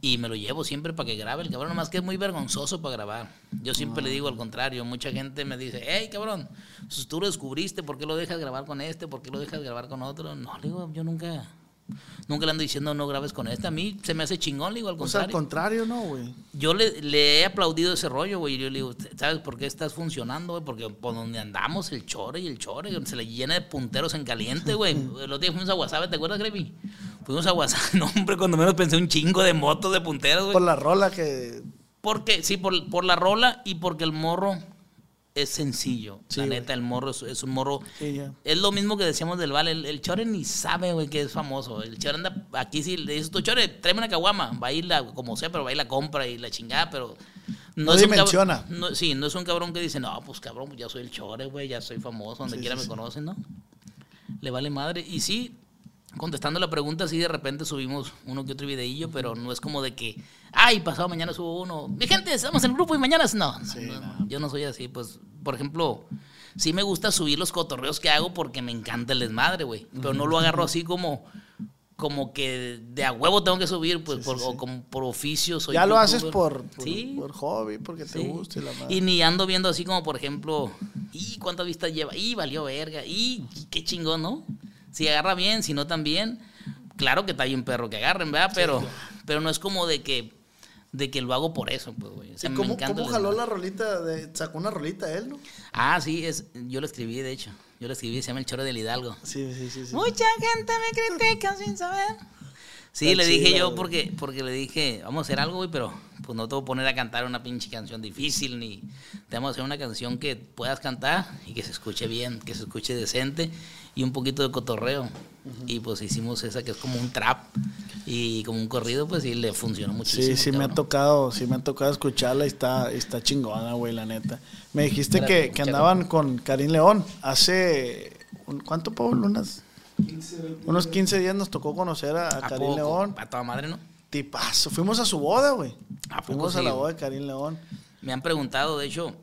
Y me lo llevo siempre para que grabe el cabrón, nomás que es muy vergonzoso para grabar. Yo siempre le digo al contrario, mucha gente me dice, hey cabrón, si tú lo descubriste, ¿por qué lo dejas grabar con este? ¿Por qué lo dejas grabar con otro? No, le digo, yo nunca, Nunca le ando diciendo no grabes con este. A mí se me hace chingón, le digo al O sea, al contrario. contrario, ¿no, güey? Yo le, le he aplaudido ese rollo, güey. Yo le digo, ¿sabes por qué estás funcionando, güey? Porque por donde andamos, el chore y el chore, se le llena de punteros en caliente, güey. El otro día fuimos a WhatsApp, ¿te acuerdas, Grevy? Fuimos a WhatsApp, no, hombre, cuando menos pensé un chingo de motos de punteros, güey. Por la rola que... Porque, sí, por, por la rola y porque el morro es sencillo. Sí, la güey. neta, el morro es, es un morro. Sí. Es lo mismo que decíamos del Vale. El, el Chore ni sabe, güey, que es famoso. El Chore anda aquí, si le dices, tu Chore, tráeme una caguama. Va a ir la, como sea, pero va a ir la compra y la chingada, pero. No es un cabrón- no, sí, no es un cabrón que dice, no, pues cabrón, ya soy el Chore, güey, ya soy famoso, donde Sí, quiera me conocen, ¿no? Le vale madre. Y sí, contestando la pregunta, sí, de repente subimos uno que otro videillo, pero no es como de que, ay, pasado mañana subo uno. Mi gente, estamos en el grupo y mañana es-". no. no, Sí, no, no. Yo no soy así, pues, por ejemplo, sí me gusta subir los cotorreos que hago porque me encanta el desmadre, güey. Pero no lo agarro así como, como que de a huevo tengo que subir, pues, Sí, por, sí, o como por oficio. Soy ya lo haces por, por, Sí. por hobby, porque te gusta y la madre. Y ni ando viendo así como, por ejemplo, y cuántas vistas lleva, y valió verga, y qué chingón, ¿no? Si agarra bien, si no también, claro que está bien perro que agarren, ¿verdad? Pero, pero no es como de que, de que lo hago por eso, pues, güey. O sea, ¿Y me cómo, encanta cómo el jaló la rolita? De, sacó una rolita él, ¿no? Ah, sí, es, yo lo escribí, de hecho. Yo lo escribí, se llama El Choro del Hidalgo. Sí, sí, sí. sí. Mucha gente me critica sin saber. Sí, le dije yo porque, porque le dije, vamos a hacer algo, güey, pero pues no te voy a poner a cantar una pinche canción difícil, ni te vamos a hacer una canción que puedas cantar y que se escuche bien, que se escuche decente y un poquito de cotorreo. Y pues hicimos esa que es como un trap y como un corrido, pues sí le funcionó muchísimo. Sí, sí me ha tocado, sí me ha tocado escucharla y está, está chingona, güey, la neta. Me dijiste que, que andaban con Karim León hace, ¿cuánto, Pablo? Unas, unos 15 días nos tocó conocer a, a ¿A Karim poco? León. A toda madre, ¿no? Tipazo. Fuimos a su boda, güey. ¿A poco Fuimos a la boda de Karim León. Me han preguntado, de hecho,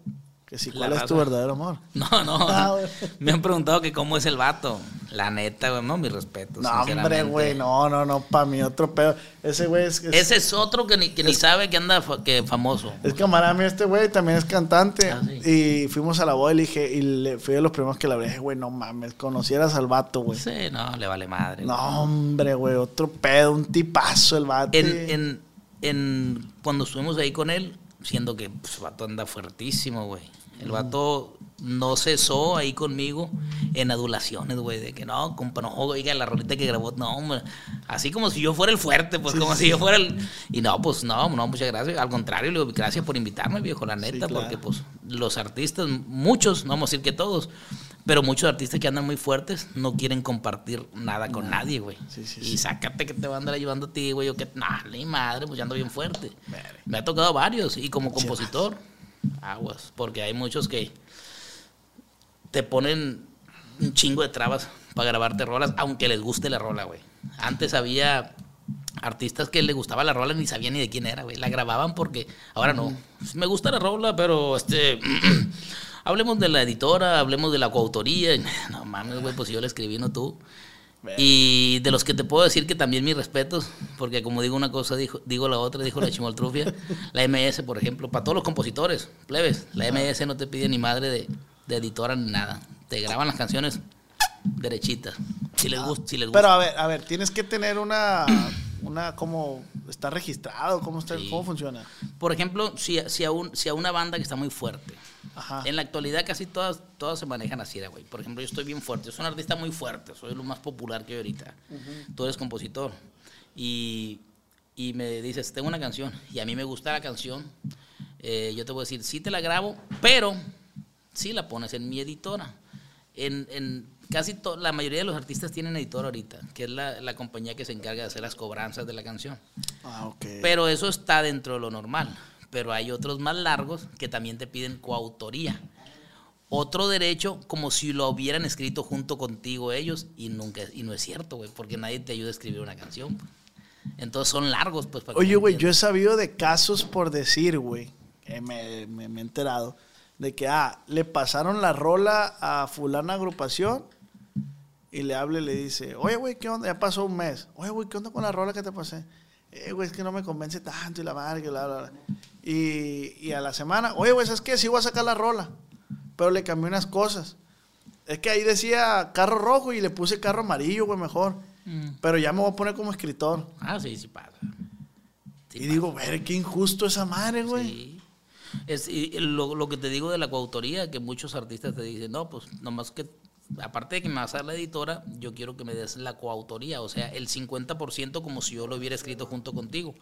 Que si, La ¿cuál es tu verdadero amor? No, no. Ah, güey. Me han preguntado que cómo es el vato. La neta, güey, no, mi respeto. No, hombre, güey, no, no, no, para mí otro pedo. Ese güey es, es, Ese es otro que ni, que ni sabe que anda fa- que famoso. es camarada mío, este güey también es cantante. Ah, sí. Y fuimos a la boda y le dije, y le, fui de los primeros que le hablé, dije, güey, no mames, conocieras al vato, güey. Sí, no, le vale madre. güey. No, hombre, güey, otro pedo, un tipazo el vato. En, en, en- cuando estuvimos ahí con él, siendo que pues, vato anda fuertísimo, güey. El vato no cesó ahí conmigo en adulaciones, güey, de que no, compa, no, oiga, la rolita que grabó, no, hombre, así como si yo fuera el fuerte, pues como si yo fuera el... Y no, pues no, no, muchas gracias, al contrario, le digo, gracias por invitarme, viejo, la neta, claro. porque pues los artistas, muchos, no vamos a decir que todos, pero muchos artistas que andan muy fuertes no quieren compartir nada con nadie, güey. Sí, sí, y sácate que te va a andar ayudando a ti, güey, o que, nah, ni madre, pues ya ando bien fuerte. Me ha tocado varios, y como compositor, aguas, porque hay muchos que te ponen un chingo de trabas para grabarte rolas, aunque les guste la rola, güey. Antes había artistas que les gustaba la rola ni sabían ni de quién era, güey. La grababan porque ahora no. Me gusta la rola, pero este hablemos de la editora, hablemos de la coautoría. No mames, güey, pues yo la escribí, no tú. Y de los que te puedo decir que también mis respetos, porque como digo una cosa, dijo, digo la otra, dijo la chimoltrufia, la MS, por ejemplo, para todos los compositores, plebes, la MS no te pide ni madre de, de editora ni nada. Te graban las canciones derechitas. Si les gusta, si les gusta. Pero a ver, a ver, tienes que tener una, una, como, está registrado, cómo está, Sí. cómo funciona. Por ejemplo, si, si, a un- si a una banda que está muy fuerte, Ajá. en la actualidad casi todas, todas se manejan así, güey. Por ejemplo, yo estoy bien fuerte, soy un artista muy fuerte, soy lo más popular que hay ahorita. Tú eres compositor. Y, y me dices, tengo una canción, y a mí me gusta la canción, eh, yo te voy a decir, sí te la grabo, pero sí la pones en mi editora. En, en casi la mayoría de los artistas tienen editor ahorita, que es la, la compañía que se encarga de hacer las cobranzas de la canción. Ah, ok. Pero eso está dentro de lo normal. Pero hay otros más largos que también te piden coautoría. Otro derecho como si lo hubieran escrito junto contigo ellos y nunca y no es cierto, güey, porque nadie te ayuda a escribir una canción. Entonces son largos, pues. para que Oye, güey, yo he sabido de casos por decir, güey, que me, me- me he enterado, de que, ah, le pasaron la rola a fulana agrupación y le habla y le dice, oye, güey, ¿qué onda? Ya pasó un mes. Oye, güey, ¿qué onda con la rola que te pasé? Eh, güey, es que no me convence tanto y la madre, bla, bla, bla. Y, y a la semana, oye, güey, ¿sabes qué? Sí voy a sacar la rola, pero le cambié unas cosas. Es que ahí decía carro rojo y le puse carro amarillo, güey, mejor. Pero ya me voy a poner como escritor. Ah, sí, sí pasa. Sí y digo, ver, qué injusto esa madre, güey. Sí. Es, y lo, lo que te digo de la coautoría, que muchos artistas te dicen, no, pues nomás que, aparte de que me vas a dar la editora, yo quiero que me des la coautoría, o sea, el 50% como si yo lo hubiera escrito junto contigo.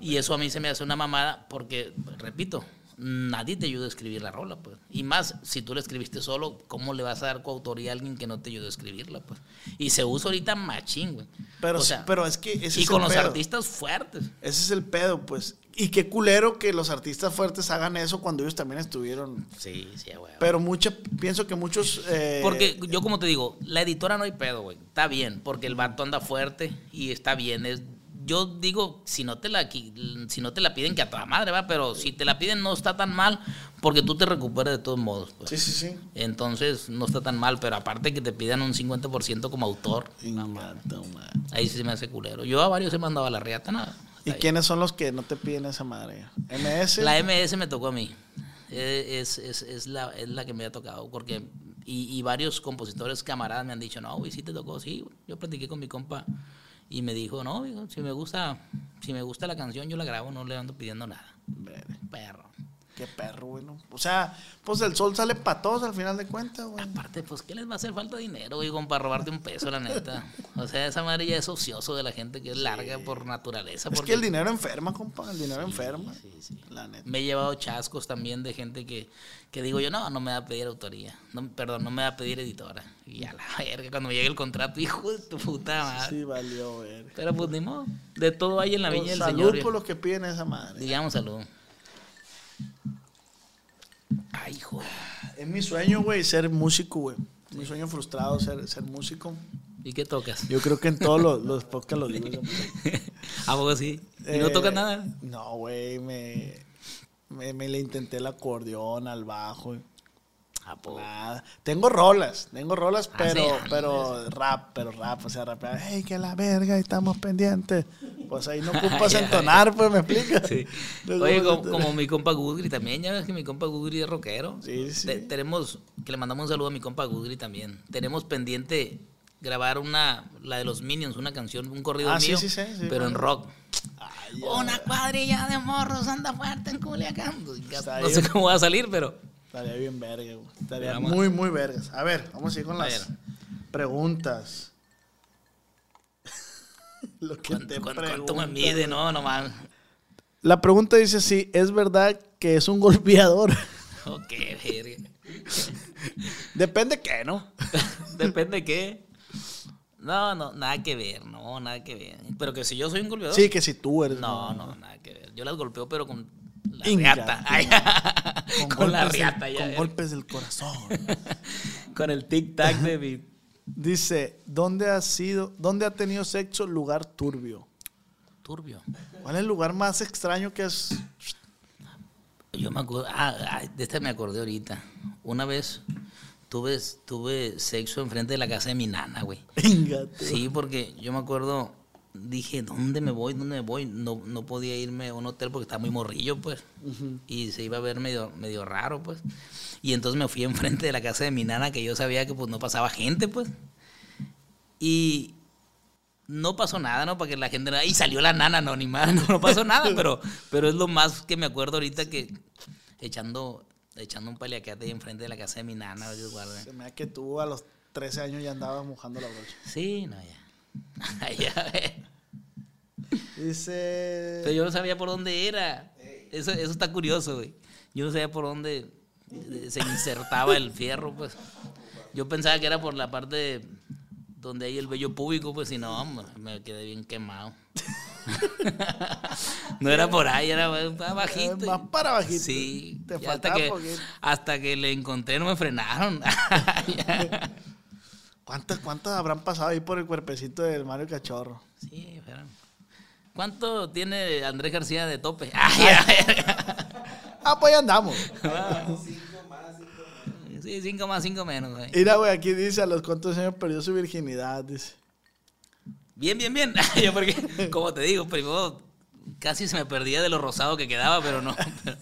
Y eso a mí se me hace una mamada porque, repito, nadie te ayuda a escribir la rola, pues. Y más, si tú la escribiste solo, ¿cómo le vas a dar coautoría a alguien que no te ayudó a escribirla, pues? Y se usa ahorita machín, güey. Pero, O sí- sea, pero es que ese y es con el los pedo. artistas fuertes. Ese es el pedo, pues. Y qué culero que los artistas fuertes hagan eso cuando ellos también estuvieron. Sí, sí, güey. Pero mucho, pienso que muchos. eh, Porque yo como te digo, la editora no hay pedo, güey. Está bien, porque el vato anda fuerte y está bien. Es, yo digo, si no te la si no te la piden que a toda madre, va, pero si te la piden no está tan mal porque tú te recuperas de todos modos. pues. Sí, sí, sí. Entonces no está tan mal, pero aparte que te pidan un 50% como autor, Ingato, man. ahí sí se me hace culero. Yo a varios he mandado a la riata, nada. ¿Y quiénes son los que no te piden esa madre? MS. La MS me tocó a mí. Eh, Es, es, es, la, es la que me ha tocado. Porque, y, y varios compositores camaradas me han dicho, no, güey, sí te tocó, sí. güey". Yo platiqué con mi compa y me dijo, no, hijo, si me gusta, si me gusta la canción, yo la grabo, no le ando pidiendo nada. Perro. Qué perro, güey. ¿no? O sea, pues el sol sale para todos al final de cuentas, güey. Aparte, pues, ¿qué les va a hacer falta dinero, güey, para robarte un peso, la neta? O sea, esa madre ya es ocioso de la gente que es larga por naturaleza. Es que el dinero enferma, compa. El dinero enferma. sí, sí. La neta. Me he llevado chascos también de gente que, que digo yo, no, no me va a pedir autoría. No, perdón, no me va a pedir editora. Y a la verga, cuando me llegue el contrato, hijo de tu puta madre. Sí, valió, güey. Pero pues ni modo. De todo hay en la viña del Salud Señor. por los que piden esa madre. Digamos salud. Ay, hijo. Es mi sueño, güey, ser músico, güey. Mi sueño frustrado, ser, ser músico. ¿Y qué tocas? Yo creo que en todos los, los podcasts lo digo. ¿A poco sí? ¿Y no Eh, tocas nada? No, güey, me, me, me le intenté el acordeón, al bajo. Nada. Tengo rolas, tengo rolas, Ah, pero, sí, pero rap, pero rap, o sea, rap. ¡Ey, que la verga! Estamos pendientes. Pues ahí no ocupas entonar, pues, ¿me explicas? Sí. Oye, como, como mi compa Gudri también, ya ves que mi compa Gudri es rockero. Sí, sí. Te- tenemos, que le mandamos un saludo a mi compa Gudri también. Tenemos pendiente grabar una, la de los Minions, una canción, un corrido Ah, mío, sí, sí, sí, pero en rock. Ay, Una cuadrilla de morros anda fuerte en Culiacán. Está No sé cómo va a salir, pero Estaría bien verga, güey. Estaría Vamos. muy, muy vergas. A ver, vamos a ir con las preguntas. Lo que ¿cuánto, te cuánto- cuánto me mide? No, no mames. La pregunta dice así, ¿es verdad que es un golpeador? Ok, verga. Depende qué, ¿no? Depende de qué. No, no, nada que ver, no, nada que ver. Pero que si yo soy un golpeador. Sí, que si tú eres. No, no, nada que ver. Yo las golpeo, pero con la Inga, riata. Ay, con, la del- riata, ya. Con golpes del corazón. Con el tic-tac de mi. Dice, ¿dónde ha sido, dónde ha tenido sexo lugar turbio? Turbio. ¿Cuál es el lugar más extraño que es? Yo me acuerdo. Ah, ah, de esta me acordé ahorita. Una vez tuve, tuve sexo enfrente de la casa de mi nana, güey. Ingate. Sí, porque yo me acuerdo, dije, ¿dónde me voy? ¿Dónde me voy? No, no podía irme a un hotel porque estaba muy morrillo, pues. Y se iba a ver medio, medio raro, pues. Y entonces me fui enfrente de la casa de mi nana, que yo sabía que pues no pasaba gente, pues. Y no pasó nada, ¿no? Para que la gente... no- Y salió la nana anónima, no, no pasó nada, pero, pero es lo más que me acuerdo ahorita que echando, echando un paliacate ahí enfrente de la casa de mi nana, Dios guarde. Se me da que tú a los 13 años ya andabas mojando la brocha. Sí, no, ya. ya. Dice... Pero yo no sabía por dónde era. Eso, eso está curioso, güey. Yo no sabía por dónde se insertaba el fierro, pues. Yo pensaba que era por la parte donde hay el vello público, pues, y no, me quedé bien quemado. no era por ahí, era más bajito. Más para bajito. Sí. Te hasta que, hasta que le encontré no me frenaron. ¿Cuántas, ¿Cuántas habrán pasado ahí por el cuerpecito del Mario Cachorro? sí, pero... ¿Cuánto tiene Andrés García de tope? Ay, ay, Ah, pues ya andamos. Sí, cinco más, cinco menos, güey. Mira, güey, aquí dice a los cuántos años perdió su virginidad. Dice. Bien, bien, bien. Yo porque, como te digo, primero casi se me perdía de lo rosado que quedaba, pero no. Pero,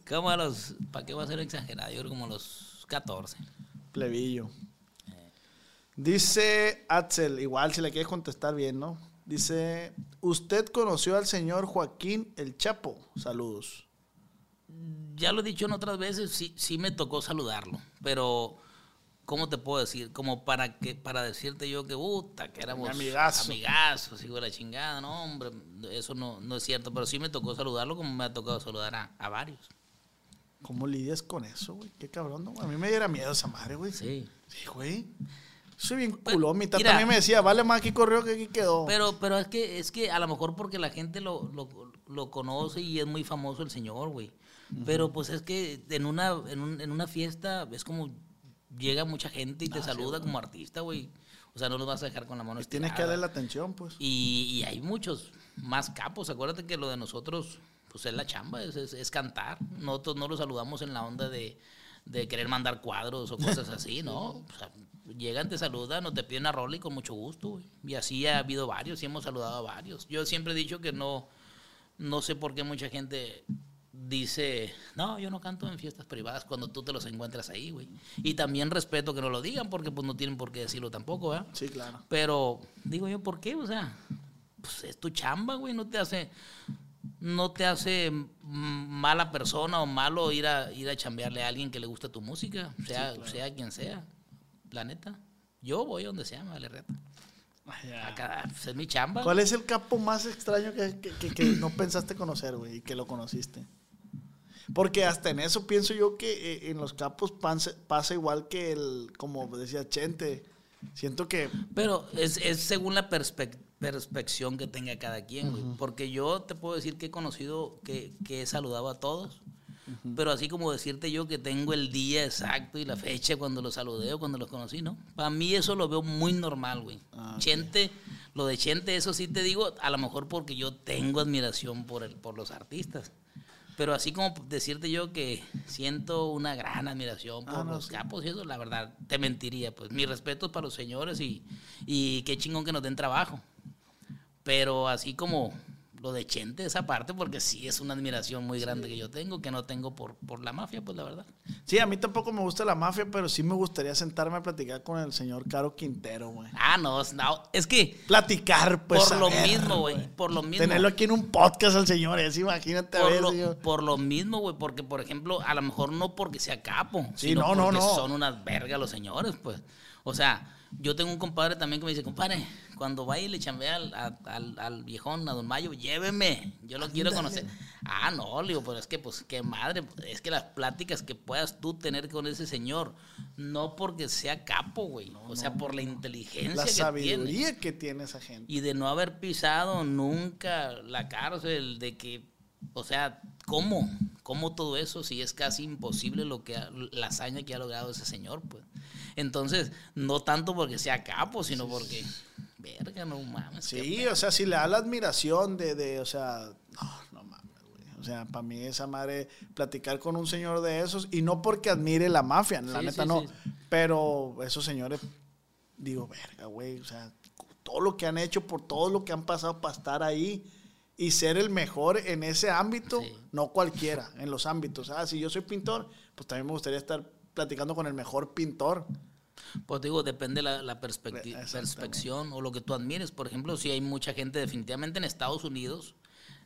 como a los, ¿para qué voy a ser exagerado? Yo creo como a los 14. Plebillo. Dice Axel, igual si le quieres contestar bien, ¿no? Dice, ¿usted conoció al señor Joaquín El Chapo? Saludos. Ya lo he dicho en otras veces, sí, sí me tocó saludarlo, pero ¿cómo te puedo decir? Como para que para decirte yo que puta, que éramos Amigazo. amigazos, hijo de la chingada, no, hombre, eso no, no es cierto, pero sí me tocó saludarlo como me ha tocado saludar a, a varios. ¿Cómo lidias con eso, güey? Qué cabrón, ¿no? A mí me diera miedo esa madre, güey. Sí. Sí, güey. Soy bien culón. Mi tata mira. también me decía, vale más aquí corrió que aquí quedó. Pero, pero es que, es que a lo mejor porque la gente lo, lo, lo conoce y es muy famoso el señor, güey. Pero pues es que en una, en, un- en una fiesta es como llega mucha gente y te saluda como artista, güey. O sea, no los vas a dejar con la mano Pues tienes que darle la atención, pues. Y, y hay muchos más capos. Acuérdate que lo de nosotros, pues es la chamba, es, es- es cantar. Nosotros no lo saludamos en la onda de, de querer mandar cuadros o cosas así, ¿no? O sea, llegan, te saludan o te piden una rola y con mucho gusto, güey. Y así ha habido varios y hemos saludado a varios. Yo siempre he dicho que no, no sé por qué mucha gente dice, no, yo no canto en fiestas privadas cuando tú te los encuentras ahí, güey. Y también respeto que no lo digan porque pues no tienen por qué decirlo tampoco, ¿verdad? Sí, claro. Pero digo yo, ¿por qué? O sea, pues es tu chamba, güey, no te hace no te hace mala persona o malo ir a ir a chambearle a alguien que le gusta tu música, sea sea quien sea. La neta. Yo voy a donde sea, me vale reta. Acá, pues, es mi chamba. ¿Cuál es el capo más extraño que, que- que- que no pensaste conocer, güey, y que lo conociste? Porque hasta en eso pienso yo que eh, en los capos panse- pasa igual que el, como decía Chente. Siento que Pero es, es según la perspec- perspección que tenga cada quien, güey. Porque yo te puedo decir que he conocido, que, que he saludado a todos. Pero así como decirte yo que tengo el día exacto y la fecha cuando los saludé o cuando los conocí, ¿no? Para mí eso lo veo muy normal, güey. Ah. Chente, lo de Chente, eso sí te digo, a lo mejor porque yo tengo admiración por, el, por los artistas. Pero así como decirte yo que siento una gran admiración por Ah, no, los sí. capos y eso, la verdad, te mentiría. Pues mi respeto para los señores y, y qué chingón que nos den trabajo. Pero así como lo de Chente, esa parte, porque sí es una admiración muy grande que yo tengo, que no tengo por, por la mafia, pues la verdad. Sí, a mí tampoco me gusta la mafia, pero sí me gustaría sentarme a platicar con el señor Caro Quintero, güey. Ah, no, no, es que Platicar, pues. por lo a ver, mismo, güey, por lo mismo. Tenerlo aquí en un podcast al señor, es, imagínate a por, ver, lo, señor. por lo mismo, güey, porque por ejemplo, a lo mejor no porque sea capo, Sí, sino no, no, porque no. son unas vergas los señores, pues. O sea, yo tengo un compadre también que me dice, compadre, cuando vaya y le chambea al, al, al viejón, a Don Mayo, lléveme, yo lo quiero conocer. Ah, no, le digo, pero es que, pues, qué madre, es que las pláticas que puedas tú tener con ese señor, no porque sea capo, güey, o sea, por la inteligencia La que tiene sabiduría que tiene esa gente. y de no haber pisado nunca la cárcel, de que, o sea, ¿cómo? ¿Cómo todo eso si es casi imposible lo que ha- la hazaña que ha logrado ese señor, pues? Entonces, no tanto porque sea capo, sino porque, verga, no mames. Sí, o sea, si le da la admiración de, de o sea, no, no mames, güey. O sea, para mí esa madre, platicar con un señor de esos, y no porque admire la mafia, la Sí, neta sí, no, sí. pero esos señores, digo, verga, güey, o sea, todo lo que han hecho, por todo lo que han pasado para estar ahí y ser el mejor en ese ámbito, no cualquiera, en los ámbitos. Ah, si yo soy pintor, pues también me gustaría estar platicando con el mejor pintor. Pues digo, depende la, la perspecti- Exactamente. perspección o lo que tú admires. Por ejemplo, si hay mucha gente, definitivamente en Estados Unidos,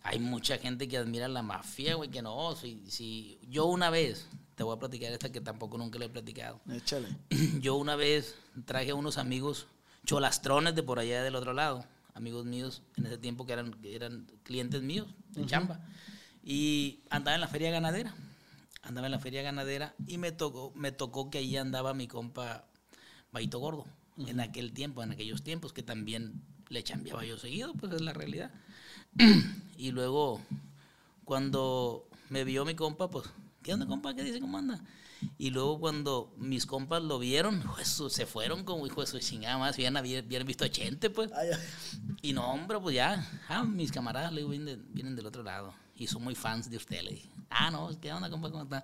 hay mucha gente que admira la mafia, güey, que no. Si, si yo una vez, te voy a platicar esta que tampoco nunca le he platicado. Échale. Yo una vez traje a unos amigos cholastrones de por allá del otro lado, amigos míos en ese tiempo que eran, eran clientes míos de chamba. Y andaba en la feria ganadera. Andaba en la feria ganadera y me tocó, me tocó que ahí andaba mi compa Baito Gordo. En aquel tiempo, en aquellos tiempos, que también le chambeaba yo seguido, pues es la realidad. y luego, cuando me vio mi compa, pues, ¿qué onda, compa? ¿Qué dice? ¿Cómo anda? Y luego cuando mis compas lo vieron, su- se fueron como hijo de su chingada más, hubieran, hubieran visto a Chente, pues. Ay, ay. Y no, hombre, pues ya, ah, mis camaradas le digo, vienen, de- vienen del otro lado. Y son muy fans de usted, le dije. Ah, no, ¿qué onda, compa? ¿Cómo está?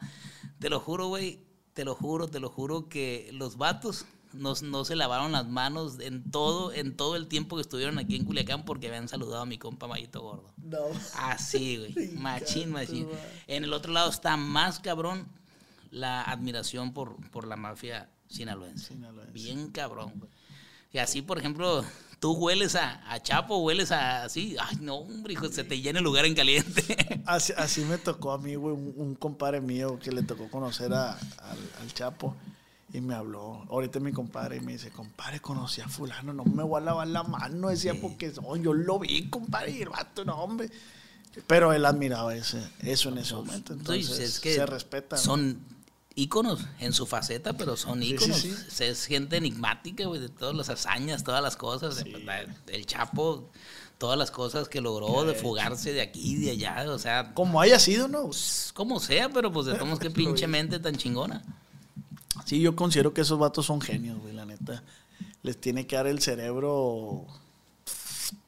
Te lo juro, güey, te lo juro, te lo juro que los vatos no, no se lavaron las manos en todo, en todo el tiempo que estuvieron aquí en Culiacán porque habían saludado a mi compa Mayito Gordo. No. Así, güey. Machín, machín. En el otro lado está más cabrón la admiración por, por la mafia sinaloense. Sinaloense. Bien cabrón, güey. Y así, por ejemplo, tú hueles a, a Chapo, hueles a así. Ay, no, hombre, hijo, se te llena el lugar en caliente. Así, así me tocó a mí, güey, un, un compadre mío que le tocó conocer a- al, al Chapo. Y me habló, ahorita mi compadre, y me dice, compadre, conocí a fulano, no me voy a lavar la mano, decía, porque no, yo lo vi, compadre, y el vato, no, hombre. Pero él admiraba ese, eso en ese momento, entonces es que se respeta. Son íconos en su faceta, pero son Sí, sí, íconos. sí. Es gente enigmática, güey, de todas las hazañas, todas las cosas. La- El Chapo, todas las cosas que logró de fugarse de aquí y de allá, o sea, Como haya sido, ¿no? pues, como sea, pero pues de todos que pinche mente tan chingona. Sí, yo considero que esos vatos son genios, güey, la neta. Les tiene que dar el cerebro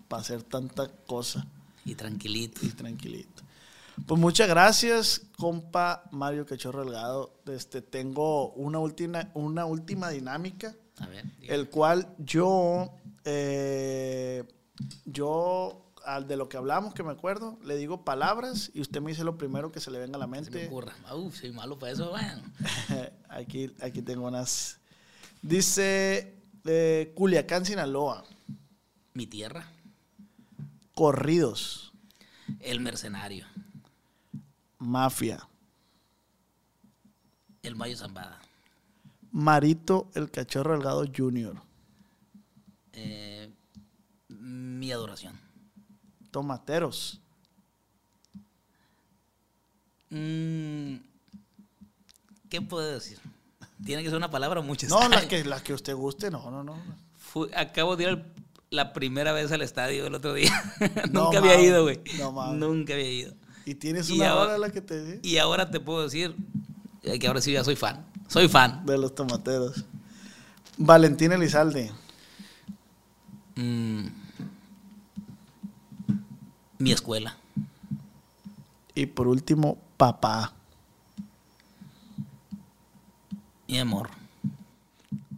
para hacer tanta cosa. Y tranquilito. y tranquilito. Pues muchas gracias, compa Mario Cachorro Delgado. Este, tengo una última, una última dinámica, A ver. el cual yo, eh, yo, al de lo que hablamos, que me acuerdo, le digo palabras y usted me dice lo primero que se le venga a la se me mente. ocurra. Uf, soy malo para eso, bueno. aquí, aquí tengo unas. Dice eh, Culiacán, Sinaloa, Mi tierra, corridos, el mercenario, mafia, el Mayo Zambada, Marito el Cachorro Delgado Jr., eh, mi adoración. tomateros. Mm, ¿Qué puedo decir? Tiene que ser una palabra o muchas. No, las que, las que usted guste, no, no, no. Fui- acabo de ir al- la primera vez al estadio el otro día. No Nunca había ido, güey. no. Nunca había ido. Y tienes Y una ahora- hora la que te di Y ahora te puedo decir eh, que ahora sí ya soy fan. Soy fan. de los tomateros. Valentín Elizalde, Mm, mi escuela. y por último, papá. Mi amor.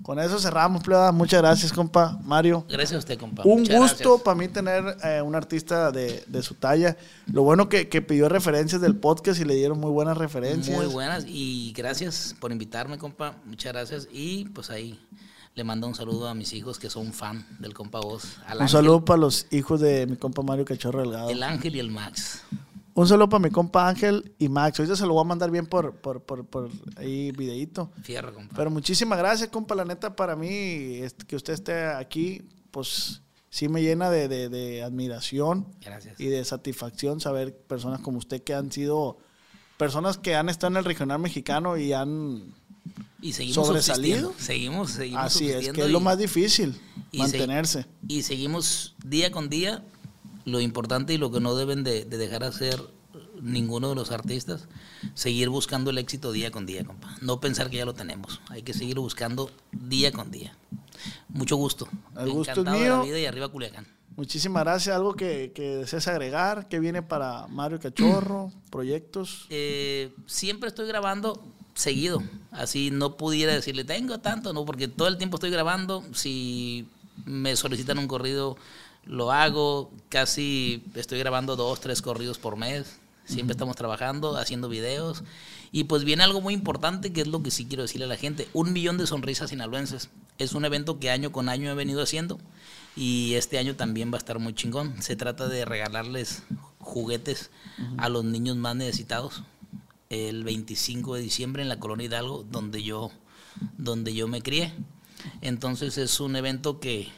Con eso cerramos, plebada. Muchas gracias, compa Mario. Gracias a usted, compa. Un Muchas gusto gracias. para mí tener eh, un artista de, de su talla. Lo bueno que, que pidió referencias del podcast y le dieron muy buenas referencias. Muy buenas y gracias por invitarme, compa. Muchas gracias. Y pues ahí le mando un saludo a mis hijos que son fan del compa Voz. Al Un Ángel, saludo para los hijos de mi compa Mario Cachorro Delgado. El Ángel y el Max. Un saludo para mi compa Ángel y Max. Ahorita se lo voy a mandar bien por, por, por, por ahí videíto. Fierro, compa. Pero muchísimas gracias, compa. La neta, para mí, este, que usted esté aquí, pues sí me llena de, de- de admiración Gracias. y de satisfacción saber personas como usted que han sido personas que han estado en el regional mexicano y han... Y seguimos sobresalido. Seguimos, seguimos Así es, que es lo más difícil, y mantenerse. Y seguimos día con día. Lo importante y lo que no deben de, de dejar hacer ninguno de los artistas, seguir buscando el éxito día con día, compa. No pensar que ya lo tenemos. Hay que seguir buscando día con día. Mucho gusto. El gusto es Encantado de la mío. vida y arriba Culiacán. Muchísimas gracias. ¿Algo que, que desees agregar? ¿Qué viene para Mario Cachorro? ¿Proyectos? Eh, siempre estoy grabando seguido. Así no pudiera decirle, tengo tanto, no, porque todo el tiempo estoy grabando. Si me solicitan un corrido, lo hago. Casi estoy grabando dos, tres corridos por mes. Siempre estamos trabajando, haciendo videos. Y pues viene algo muy importante que es lo que sí quiero decirle a la gente. Un millón de sonrisas sinaloenses. Es un evento que año con año he venido haciendo. Y este año también va a estar muy chingón. Se trata de regalarles juguetes a los niños más necesitados el 25 de diciembre en la colonia Hidalgo, donde yo, donde yo me crié. Entonces es un evento que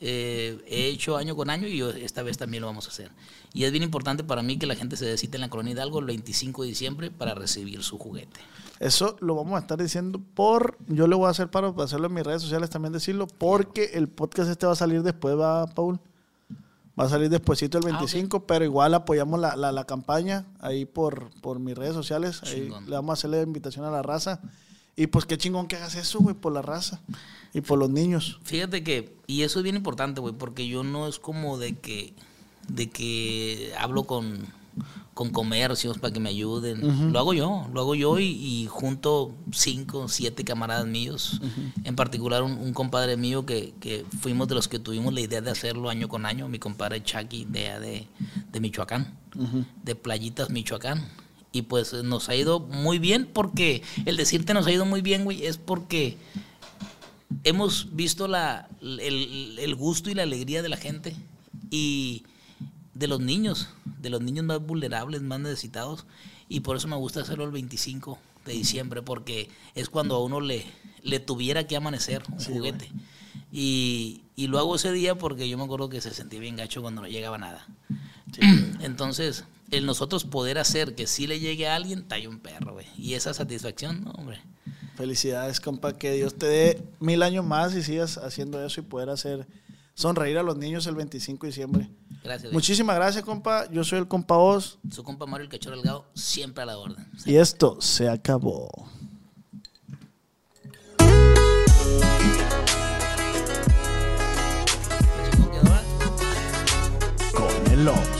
eh, he hecho año con año y yo esta vez también lo vamos a hacer. Y es bien importante para mí que la gente se decite en la colonia Hidalgo el 25 de diciembre para recibir su juguete. Eso lo vamos a estar diciendo por... Yo le voy a hacer para hacerlo en mis redes sociales también decirlo, porque el podcast este va a salir después, va, Paul. Va a salir despuesito el Ah, ok. 25, pero igual apoyamos la, la, la campaña ahí por, por mis redes sociales. Ahí le vamos a hacer la invitación a la raza. Y pues qué chingón que hagas eso, güey, por la raza. Y por los niños. Fíjate que, y eso es bien importante, güey, porque yo no es como de que, de que hablo con, con comercios para que me ayuden. Lo hago yo, lo hago yo y, y junto cinco, siete camaradas míos, en particular un, un compadre mío que, que fuimos de los que tuvimos la idea de hacerlo año con año, mi compadre Chucky de, de, de Michoacán, de Playitas, Michoacán. Y pues nos ha ido muy bien porque el decirte nos ha ido muy bien, güey, es porque hemos visto la, el, el gusto y la alegría de la gente y de los niños, de los niños más vulnerables, más necesitados. Y por eso me gusta hacerlo el 25 de diciembre, porque es cuando a uno le, le tuviera que amanecer un juguete. Y, y, lo hago ese día porque yo me acuerdo que se sentía bien gacho cuando no llegaba nada. Entonces, el nosotros poder hacer que sí le llegue a alguien, está un perro, güey. Y esa satisfacción, no, hombre. Felicidades, compa, que Dios te dé mil años más y sigas haciendo eso y poder hacer sonreír a los niños el 25 de diciembre. Gracias. Muchísimas gracias, compa. Yo soy el compa Oz. Su compa Mario el Cachorro Delgado, siempre a la orden. Y esto se acabó. Con el Oz.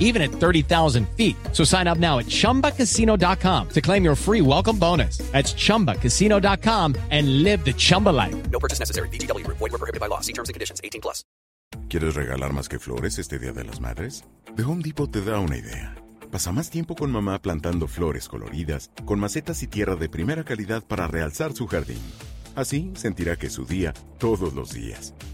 even at 30,000 feet. So sign up now at chumbacasino.com to claim your free welcome bonus. That's chumbacasino.com and live the Chumba life. No purchase necessary. DTW, void, were prohibited by law. See terms and conditions 18 plus. ¿Quieres regalar más que flores este Día de las Madres? The Home Depot te da una idea. Pasa más tiempo con mamá plantando flores coloridas, con macetas y tierra de primera calidad para realzar su jardín. Así sentirá que es su día todos los días.